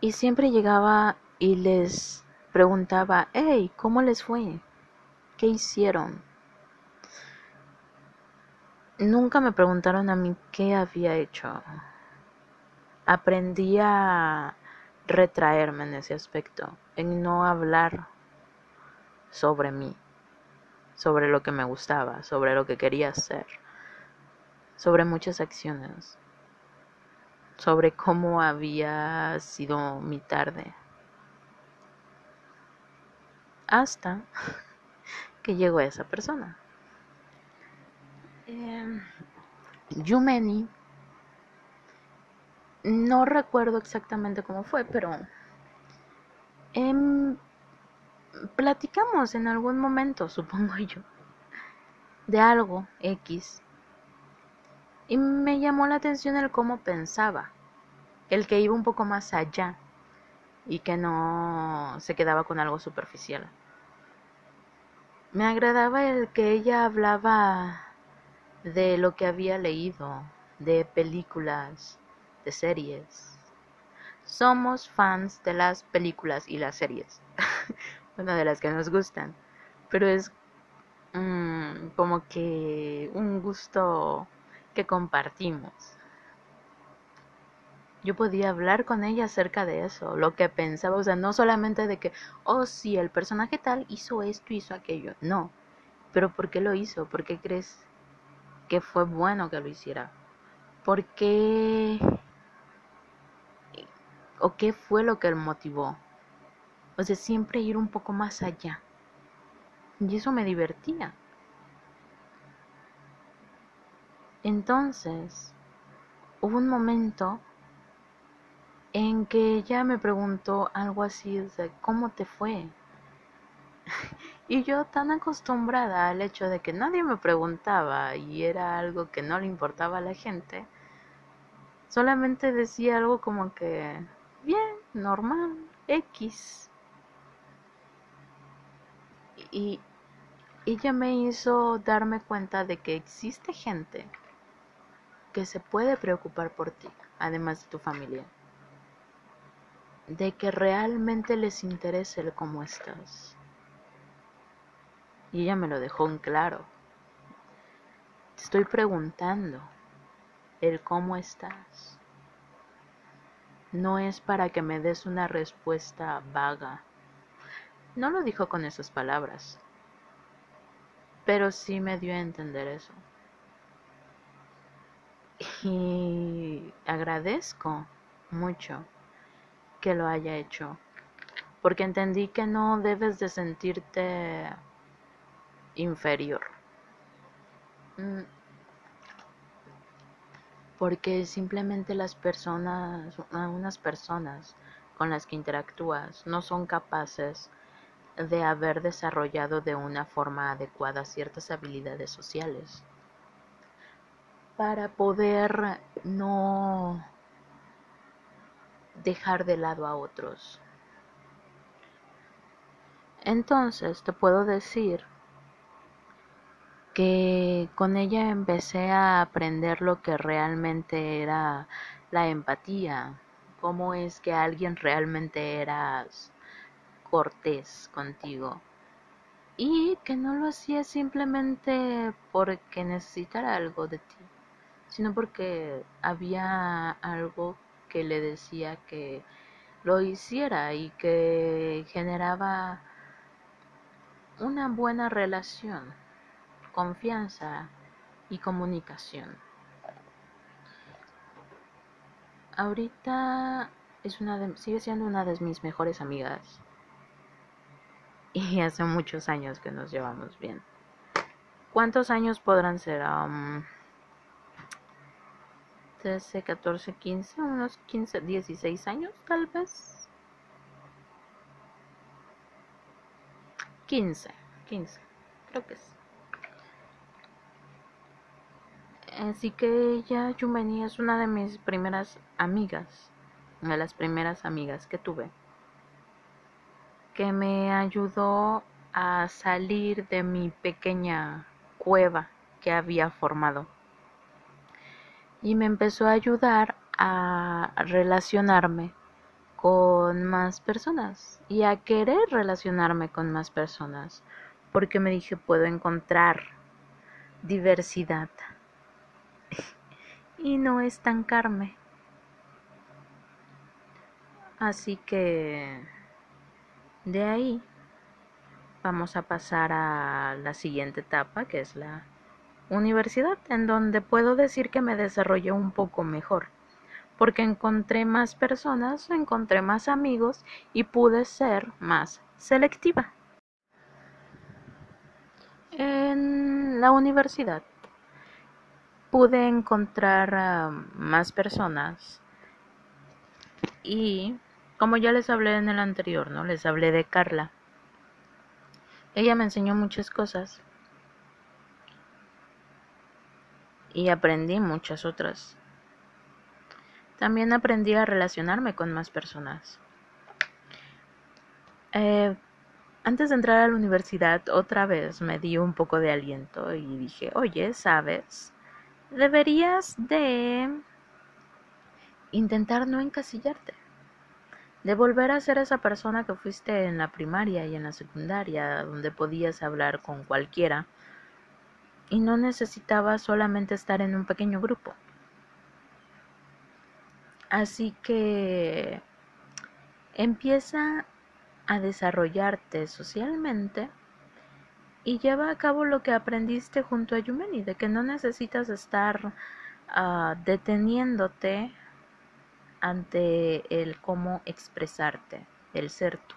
Y siempre llegaba y les preguntaba, hey, ¿cómo les fue? ¿Qué hicieron? Nunca me preguntaron a mí qué había hecho. Aprendí a retraerme en ese aspecto, en no hablar sobre mí, sobre lo que me gustaba, sobre lo que quería hacer, sobre muchas acciones, sobre cómo había sido mi tarde. Hasta que llegó esa persona. Eh, Yumeni, no recuerdo exactamente cómo fue, pero em, platicamos en algún momento, supongo yo, de algo X. Y me llamó la atención el cómo pensaba, el que iba un poco más allá y que no se quedaba con algo superficial. Me agradaba el que ella hablaba de lo que había leído, de películas, de series. Somos fans de las películas y las series. bueno, de las que nos gustan. Pero es mm, como que un gusto que compartimos. Yo podía hablar con ella acerca de eso, lo que pensaba, o sea, no solamente de que, oh sí, el personaje tal hizo esto, hizo aquello, no, pero ¿por qué lo hizo? ¿Por qué crees que fue bueno que lo hiciera. ¿Por qué? ¿O qué fue lo que lo motivó? O sea, siempre ir un poco más allá. Y eso me divertía. Entonces, hubo un momento en que ella me preguntó algo así, de ¿cómo te fue? Y yo tan acostumbrada al hecho de que nadie me preguntaba y era algo que no le importaba a la gente, solamente decía algo como que, bien, normal, X. Y ella me hizo darme cuenta de que existe gente que se puede preocupar por ti, además de tu familia. De que realmente les interesa el cómo estás y ella me lo dejó en claro. Te estoy preguntando el cómo estás. No es para que me des una respuesta vaga. No lo dijo con esas palabras, pero sí me dio a entender eso. Y agradezco mucho que lo haya hecho, porque entendí que no debes de sentirte inferior. Mm. Porque simplemente las personas, algunas personas con las que interactúas no son capaces de haber desarrollado de una forma adecuada ciertas habilidades sociales para poder no dejar de lado a otros. Entonces te puedo decir que con ella empecé a aprender lo que realmente era la empatía, cómo es que alguien realmente era cortés contigo. Y que no lo hacía simplemente porque necesitara algo de ti, sino porque había algo que le decía que lo hiciera y que generaba una buena relación confianza y comunicación. Ahorita es una sigue siendo una de mis mejores amigas. Y hace muchos años que nos llevamos bien. ¿Cuántos años podrán ser? 13, 14, 15, unos 15, 16 años tal vez. 15, 15, creo que es. Así que ella, Yumeni, es una de mis primeras amigas, de las primeras amigas que tuve, que me ayudó a salir de mi pequeña cueva que había formado. Y me empezó a ayudar a relacionarme con más personas y a querer relacionarme con más personas porque me dije puedo encontrar diversidad y no estancarme así que de ahí vamos a pasar a la siguiente etapa que es la universidad, en donde puedo decir que me desarrollé un poco mejor, porque encontré más personas, encontré más amigos y pude ser más selectiva. En la universidad pude encontrar más personas y como ya les hablé en el anterior, ¿no? Les hablé de Carla. Ella me enseñó muchas cosas y aprendí muchas otras. También aprendí a relacionarme con más personas. Eh, antes de entrar a la universidad, otra vez me di un poco de aliento y dije, oye, ¿sabes? Deberías de intentar no encasillarte. De volver a ser esa persona que fuiste en la primaria y en la secundaria, donde podías hablar con cualquiera y no necesitaba solamente estar en un pequeño grupo. Así que empieza a desarrollarte socialmente y lleva a cabo lo que aprendiste junto a Yumeni, de que no necesitas estar ah, deteniéndote ante el cómo expresarte, el ser tú.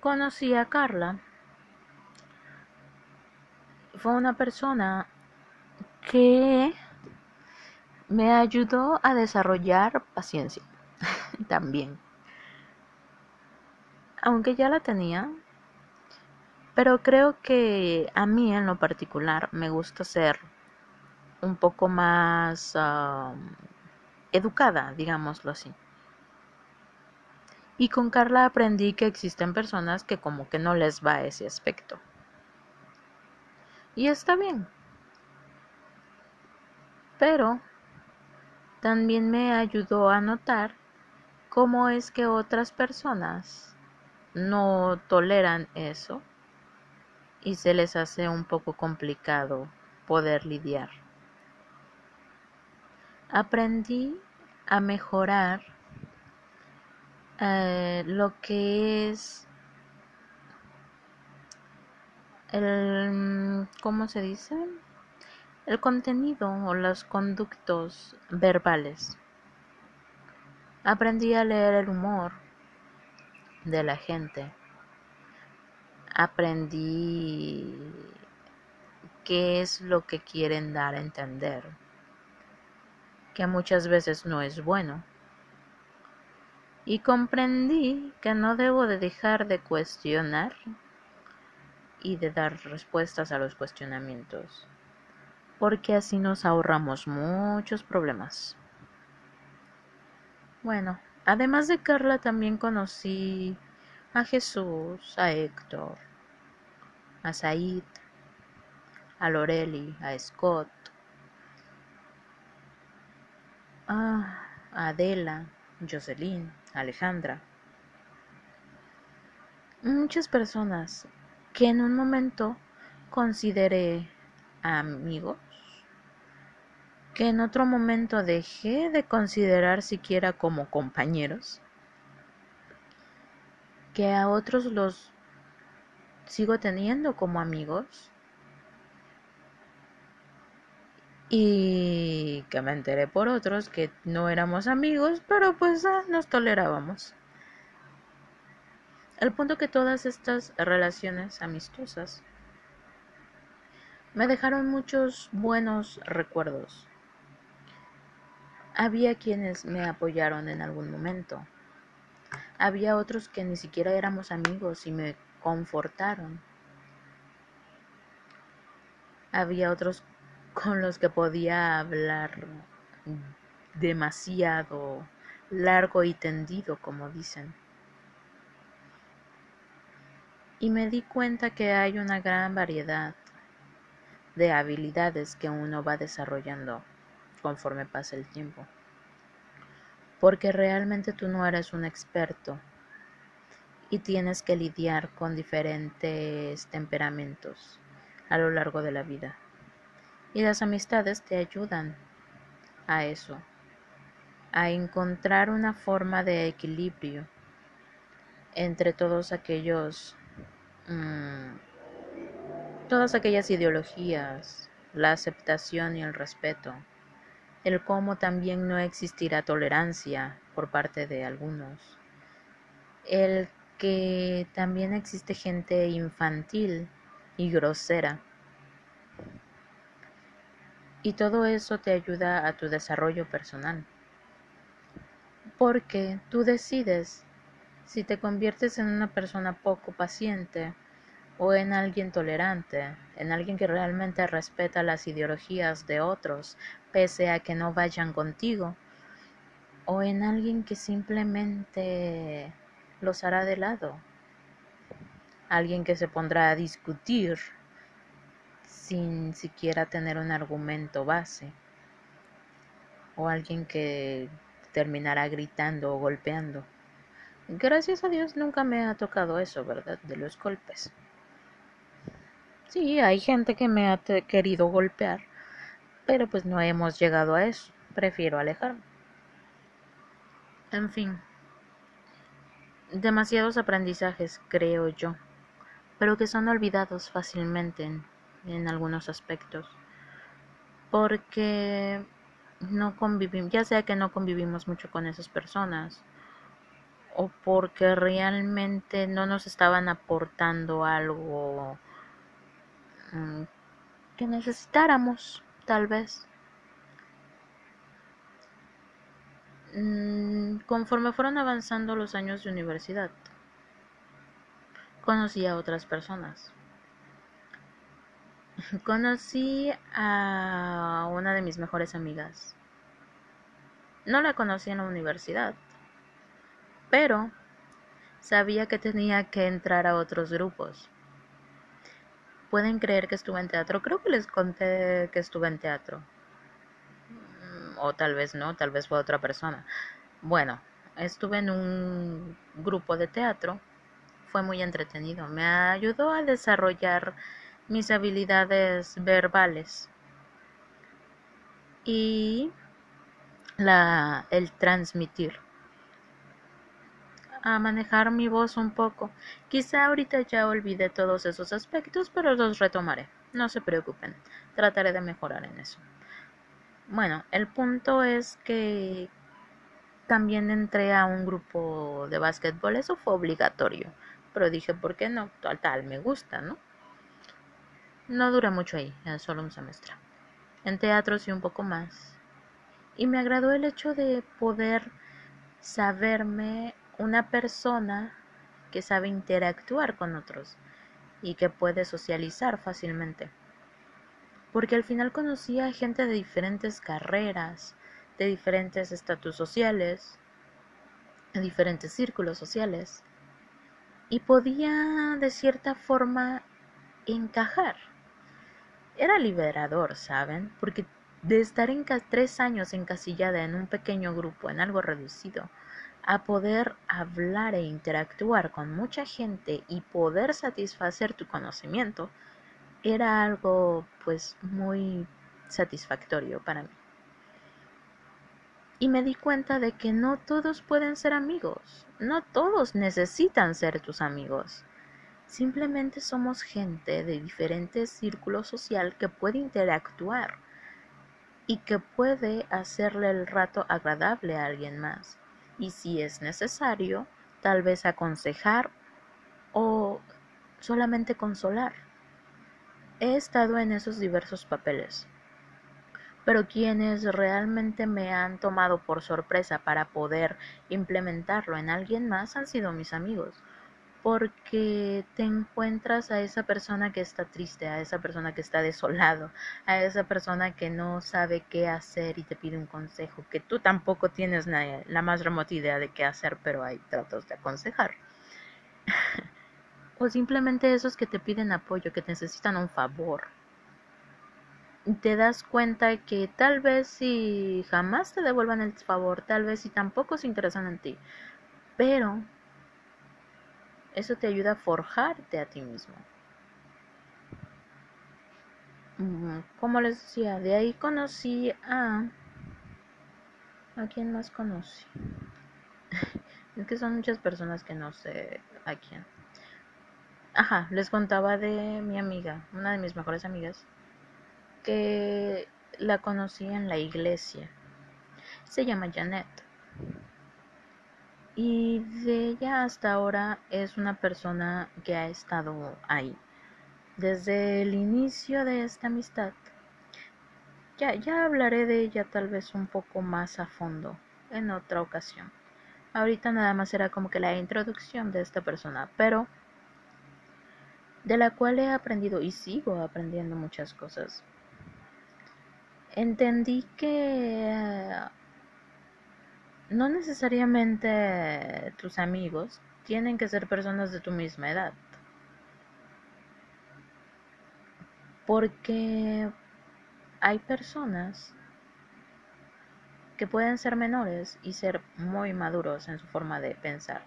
Conocí a Carla fue una persona que me ayudó a desarrollar paciencia también. Aunque ya la tenía, pero creo que a mí en lo particular me gusta ser un poco más educada, digámoslo así. Y con Carla aprendí que existen personas que como que no les va ese aspecto. Y está bien. Pero también me ayudó a notar cómo es que otras personas no toleran eso y se les hace un poco complicado poder lidiar. Aprendí a mejorar eh, lo que es el, ¿cómo se dice? El contenido o los conductos verbales. Aprendí a leer el humor de la gente. Aprendí qué es lo que quieren dar a entender, que muchas veces no es bueno. Y comprendí que no debo de dejar de cuestionar y de dar respuestas a los cuestionamientos, porque así nos ahorramos muchos problemas. Bueno, además de Carla también conocí a Jesús, a Héctor, a Said, a Loreli, a Scott, a Adela, Jocelyn, Alejandra. Muchas personas que en un momento consideré amigos, que en otro momento dejé de considerar siquiera como compañeros, que a otros los sigo teniendo como amigos y que me enteré por otros que no éramos amigos, pero pues ah, nos tolerábamos. El punto que todas estas relaciones amistosas me dejaron muchos buenos recuerdos. Había quienes me apoyaron en algún momento. Había otros que ni siquiera éramos amigos y me confortaron. Había otros con los que podía hablar demasiado largo y tendido, como dicen. Y me di cuenta que hay una gran variedad de habilidades que uno va desarrollando conforme pasa el tiempo. Porque realmente tú no eres un experto y tienes que lidiar con diferentes temperamentos a lo largo de la vida. Y las amistades te ayudan a eso, a encontrar una forma de equilibrio entre todos aquellos, mm, todas aquellas ideologías, la aceptación y el respeto, el cómo también no existirá tolerancia por parte de algunos, el que también existe gente infantil y grosera. Y todo eso te ayuda a tu desarrollo personal. Porque tú decides si te conviertes en una persona poco paciente o en alguien tolerante, en alguien que realmente respeta las ideologías de otros, pese a que no vayan contigo, o en alguien que simplemente los hará de lado, alguien que se pondrá a discutir sin siquiera tener un argumento base, o alguien que terminará gritando o golpeando. Gracias a Dios nunca me ha tocado eso, ¿verdad? De los golpes. Sí, hay gente que me ha querido golpear, pero pues no hemos llegado a eso. Prefiero alejarme. En fin, demasiados aprendizajes, creo yo, pero que son olvidados fácilmente en, en algunos aspectos, porque no convivimos, ya sea que no convivimos mucho con esas personas, o porque realmente no nos estaban aportando algo mm, que necesitáramos, tal vez. Mm, conforme fueron avanzando los años de universidad, conocí a otras personas. Conocí a una de mis mejores amigas. No la conocí en la universidad, pero sabía que tenía que entrar a otros grupos. Pueden creer que estuve en teatro. Creo que les conté que estuve en teatro. O tal vez no, tal vez fue otra persona. Bueno, estuve en un grupo de teatro. Fue muy entretenido. Me ayudó a desarrollar mis habilidades verbales. Y la, el transmitir a manejar mi voz un poco. Quizá ahorita ya olvidé todos esos aspectos, pero los retomaré. No se preocupen, trataré de mejorar en eso. Bueno, el punto es que también entré a un grupo de básquetbol, eso fue obligatorio, pero dije, ¿por qué no? Tal, tal, me gusta, ¿no? No duré mucho ahí, solo un semestre. En teatro sí un poco más. Y me agradó el hecho de poder saberme una persona que sabe interactuar con otros y que puede socializar fácilmente. Porque al final conocía gente de diferentes carreras, de diferentes estatus sociales, de diferentes círculos sociales, y podía de cierta forma encajar. Era liberador, ¿saben? Porque de estar tres años encasillada en un pequeño grupo, en algo reducido, a poder hablar e interactuar con mucha gente y poder satisfacer tu conocimiento era algo pues muy satisfactorio para mí. Y me di cuenta de que no todos pueden ser amigos, no todos necesitan ser tus amigos. Simplemente somos gente de diferentes círculos social que puede interactuar y que puede hacerle el rato agradable a alguien más y si es necesario, tal vez aconsejar o solamente consolar. He estado en esos diversos papeles. pero quienes realmente me han tomado por sorpresa para poder implementarlo en alguien más han sido mis amigos porque te encuentras a esa persona que está triste, a esa persona que está desolado, a esa persona que no sabe qué hacer y te pide un consejo, que tú tampoco tienes la, más remota idea de qué hacer, pero hay tratos de aconsejar. o simplemente esos que te piden apoyo, que necesitan un favor. Te das cuenta que tal vez si jamás te devuelvan el favor, tal vez si tampoco se interesan en ti, pero eso te ayuda a forjarte a ti mismo. Como les decía, de ahí conocí a... ¿A quién más conocí? es que son muchas personas que no sé a quién. Ajá, les contaba de mi amiga, una de mis mejores amigas, que la conocí en la iglesia. Se llama Janet y de ella hasta ahora es una persona que ha estado ahí desde el inicio de esta amistad. Ya, ya hablaré de ella tal vez un poco más a fondo en otra ocasión. Ahorita nada más era como que la introducción de esta persona, pero de la cual he aprendido y sigo aprendiendo muchas cosas. Entendí que no necesariamente tus amigos tienen que ser personas de tu misma edad. Porque hay personas que pueden ser menores y ser muy maduros en su forma de pensar.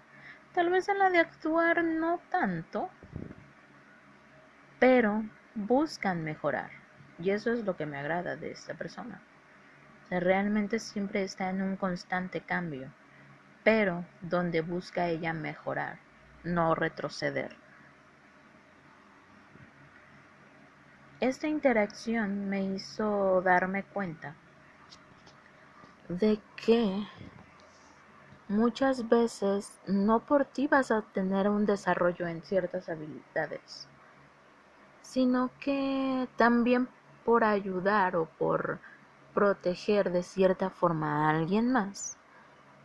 Tal vez en la de actuar no tanto, pero buscan mejorar. Y eso es lo que me agrada de esta persona realmente siempre está en un constante cambio, pero donde busca ella mejorar, no retroceder. Esta interacción me hizo darme cuenta de que muchas veces no por ti vas a tener un desarrollo en ciertas habilidades, sino que también por ayudar o por proteger de cierta forma a alguien más,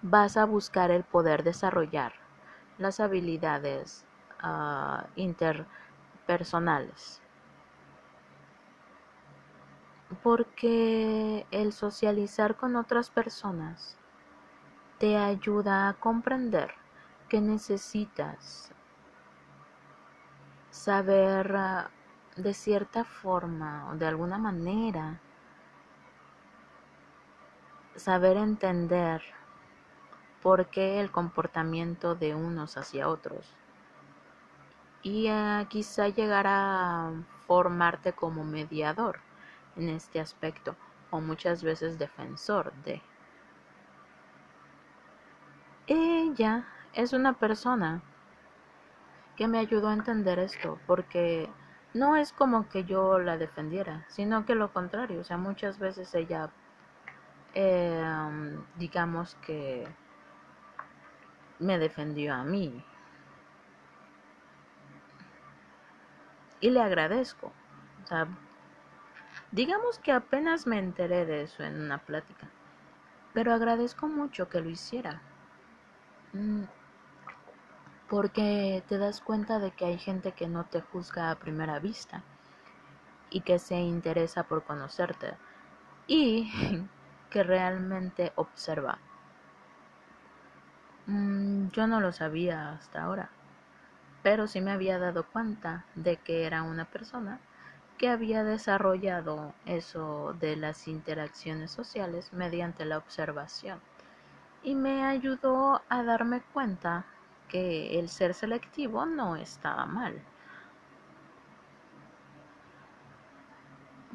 vas a buscar el poder desarrollar las habilidades ah, interpersonales. Porque el socializar con otras personas te ayuda a comprender que necesitas saber ah, de cierta forma o de alguna manera saber entender por qué el comportamiento de unos hacia otros y quizá llegar a formarte como mediador en este aspecto o muchas veces defensor de. Ella es una persona que me ayudó a entender esto porque no es como que yo la defendiera, sino que lo contrario, o sea, muchas veces ella eh, digamos que me defendió a mí. Y le agradezco. O sea, digamos que apenas me enteré de eso en una plática. Pero agradezco mucho que lo hiciera. Mm, porque te das cuenta de que hay gente que no te juzga a primera vista y que se interesa por conocerte. Y que realmente observa. Mm, yo no lo sabía hasta ahora, pero sí me había dado cuenta de que era una persona que había desarrollado eso de las interacciones sociales mediante la observación y me ayudó a darme cuenta que el ser selectivo no estaba mal.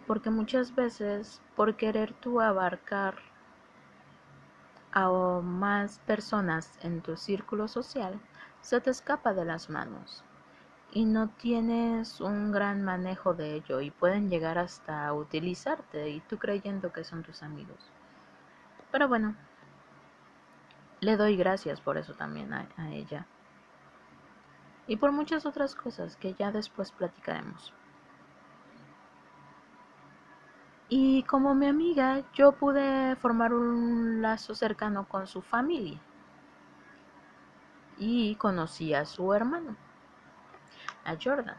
porque muchas veces por querer tú abarcar a más personas en tu círculo social, se te escapa de las manos y no tienes un gran manejo de ello y pueden llegar hasta utilizarte y tú creyendo que son tus amigos. Pero bueno, le doy gracias por eso también a, ella y por muchas otras cosas que ya después platicaremos. Y como mi amiga, yo pude formar un lazo cercano con su familia. Y conocí a su hermano, a Jordan.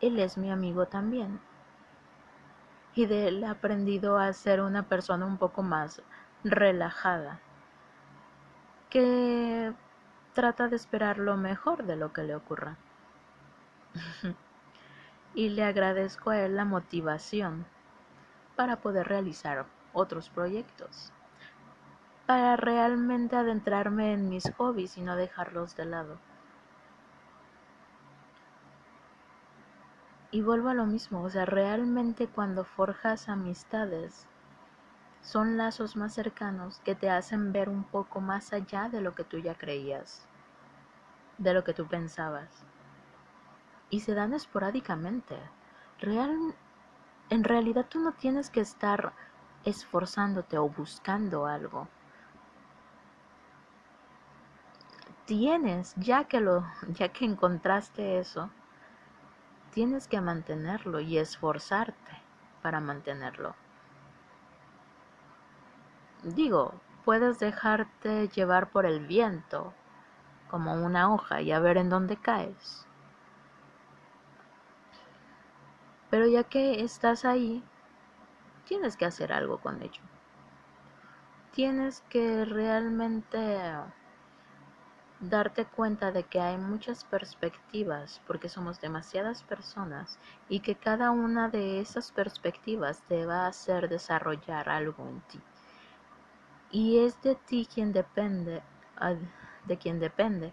Él es mi amigo también. Y de él he aprendido a ser una persona un poco más relajada, que trata de esperar lo mejor de lo que le ocurra. y le agradezco a él la motivación para poder realizar otros proyectos, para realmente adentrarme en mis hobbies y no dejarlos de lado. Y vuelvo a lo mismo, o sea, realmente cuando forjas amistades, son lazos más cercanos que te hacen ver un poco más allá de lo que tú ya creías, de lo que tú pensabas y se dan esporádicamente. Real, en realidad tú no tienes que estar esforzándote o buscando algo. Tienes, ya que lo, ya que encontraste eso, tienes que mantenerlo y esforzarte para mantenerlo. Digo, puedes dejarte llevar por el viento como una hoja y a ver en dónde caes. Pero ya que estás ahí, tienes que hacer algo con ello. Tienes que realmente darte cuenta de que hay muchas perspectivas porque somos demasiadas personas y que cada una de esas perspectivas te va a hacer desarrollar algo en ti. Y es de ti quien depende, de quien depende,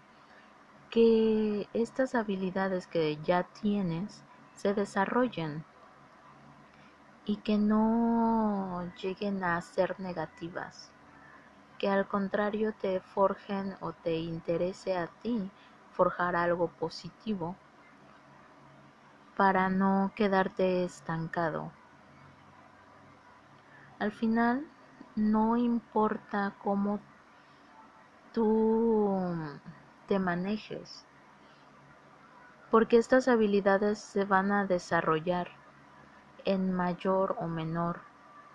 que estas habilidades que ya tienes se desarrollen y que no lleguen a ser negativas, que al contrario te forjen o te interese a ti forjar algo positivo para no quedarte estancado. Al final, no importa cómo tú te manejes, porque estas habilidades se van a desarrollar en mayor o menor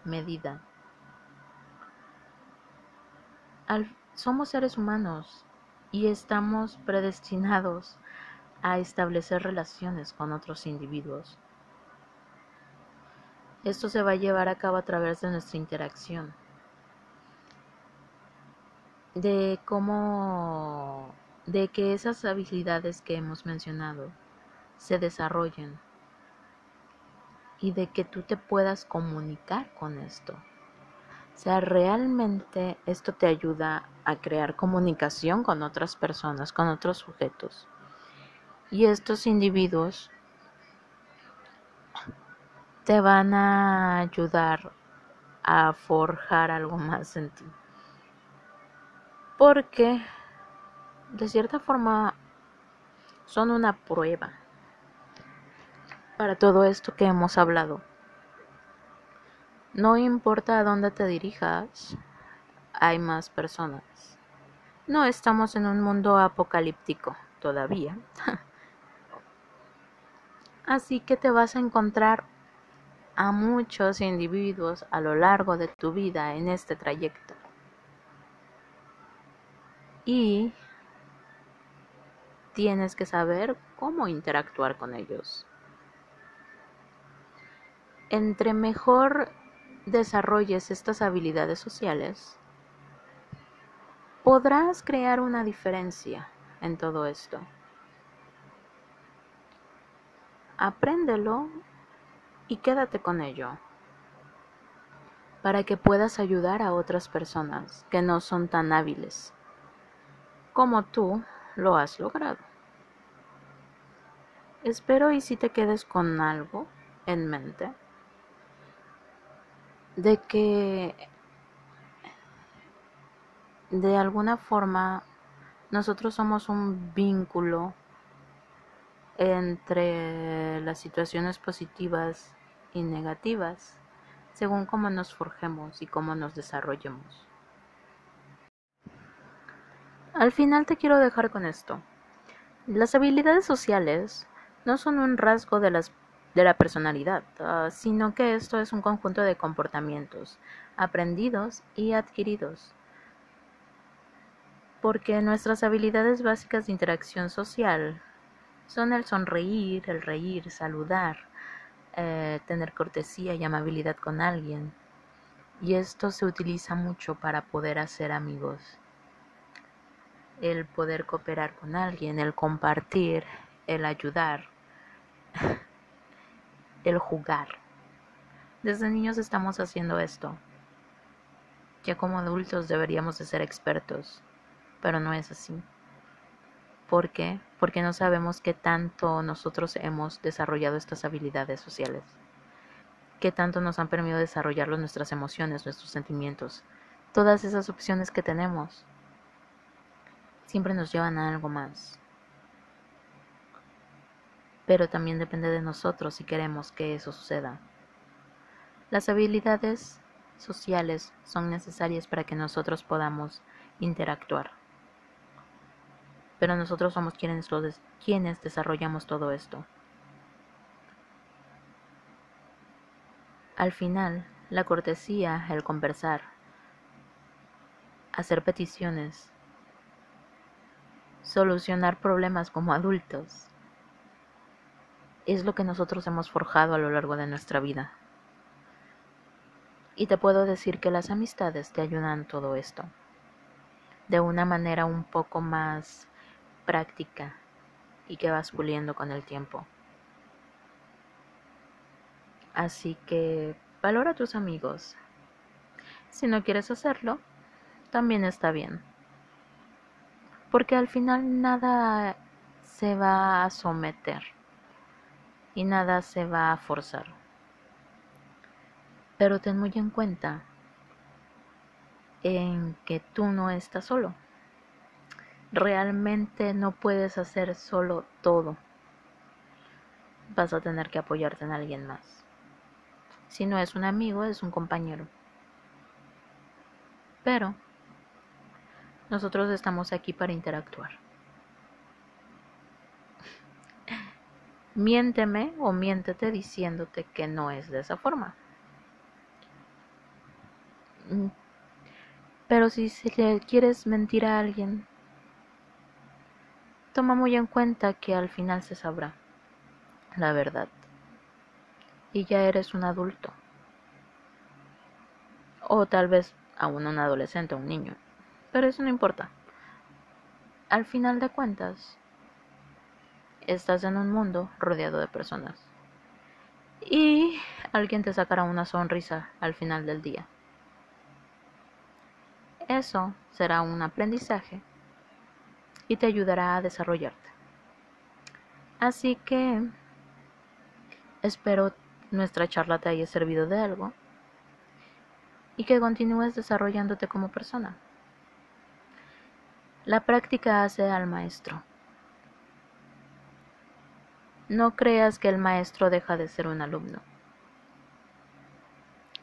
medida. somos seres humanos y estamos predestinados a establecer relaciones con otros individuos. Esto se va a llevar a cabo a través de nuestra interacción, de cómo de que esas habilidades que hemos mencionado se desarrollen y de que tú te puedas comunicar con esto. O sea, realmente esto te ayuda a crear comunicación con otras personas, con otros sujetos. Y estos individuos te van a ayudar a forjar algo más en ti. Porque de cierta forma son una prueba para todo esto que hemos hablado. No importa a dónde te dirijas, hay más personas. No estamos en un mundo apocalíptico todavía. Así que te vas a encontrar a muchos individuos a lo largo de tu vida en este trayecto. Y tienes que saber cómo interactuar con ellos. Entre mejor desarrolles estas habilidades sociales, podrás crear una diferencia en todo esto. Apréndelo y quédate con ello para que puedas ayudar a otras personas que no son tan hábiles como tú lo has logrado. Espero y si te quedes con algo en mente de que de alguna forma nosotros somos un vínculo entre las situaciones positivas y negativas según cómo nos forjemos y cómo nos desarrollemos. Al final te quiero dejar con esto. Las habilidades sociales no son un rasgo de la personalidad, uh, sino que esto es un conjunto de comportamientos aprendidos y adquiridos. Porque nuestras habilidades básicas de interacción social son el sonreír, el reír, saludar, eh, tener cortesía y amabilidad con alguien. Y esto se utiliza mucho para poder hacer amigos. El poder cooperar con alguien, el compartir, el ayudar, el jugar. Desde niños estamos haciendo esto. Ya como adultos deberíamos de ser expertos, pero no es así. ¿Por qué? Porque no sabemos qué tanto nosotros hemos desarrollado estas habilidades sociales. Qué tanto nos han permitido desarrollar nuestras emociones, nuestros sentimientos. Todas esas opciones que tenemos siempre nos llevan a algo más. Pero también depende de nosotros si queremos que eso suceda. Las habilidades sociales son necesarias para que nosotros podamos interactuar pero nosotros somos quienes, quienes desarrollamos todo esto. Al final, la cortesía, el conversar, hacer peticiones, solucionar problemas como adultos, es lo que nosotros hemos forjado a lo largo de nuestra vida. Y te puedo decir que las amistades te ayudan todo esto de una manera un poco más práctica y que vas puliendo con el tiempo. Así que valora a tus amigos. Si no quieres hacerlo, también está bien. Porque al final nada se va a someter y nada se va a forzar. Pero ten muy en cuenta en que tú no estás solo realmente no puedes hacer solo todo. Vas a tener que apoyarte en alguien más. Si no es un amigo, es un compañero. Pero nosotros estamos aquí para interactuar. Miénteme o miéntete diciéndote que no es de esa forma. Pero si le quieres mentir a alguien, Toma muy en cuenta que al final se sabrá la verdad. Y ya eres un adulto. O tal vez aún un adolescente un niño. Pero eso no importa. Al final de cuentas, estás en un mundo rodeado de personas. Y alguien te sacará una sonrisa al final del día. Eso será un aprendizaje y te ayudará a desarrollarte. Así que espero nuestra charla te haya servido de algo y que continúes desarrollándote como persona. La práctica hace al maestro. No creas que el maestro deja de ser un alumno.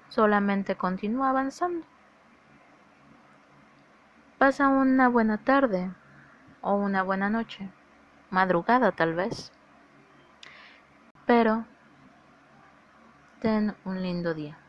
Solamente continúa avanzando. Pasa una buena tarde o una buena noche, madrugada tal vez. Pero ten un lindo día.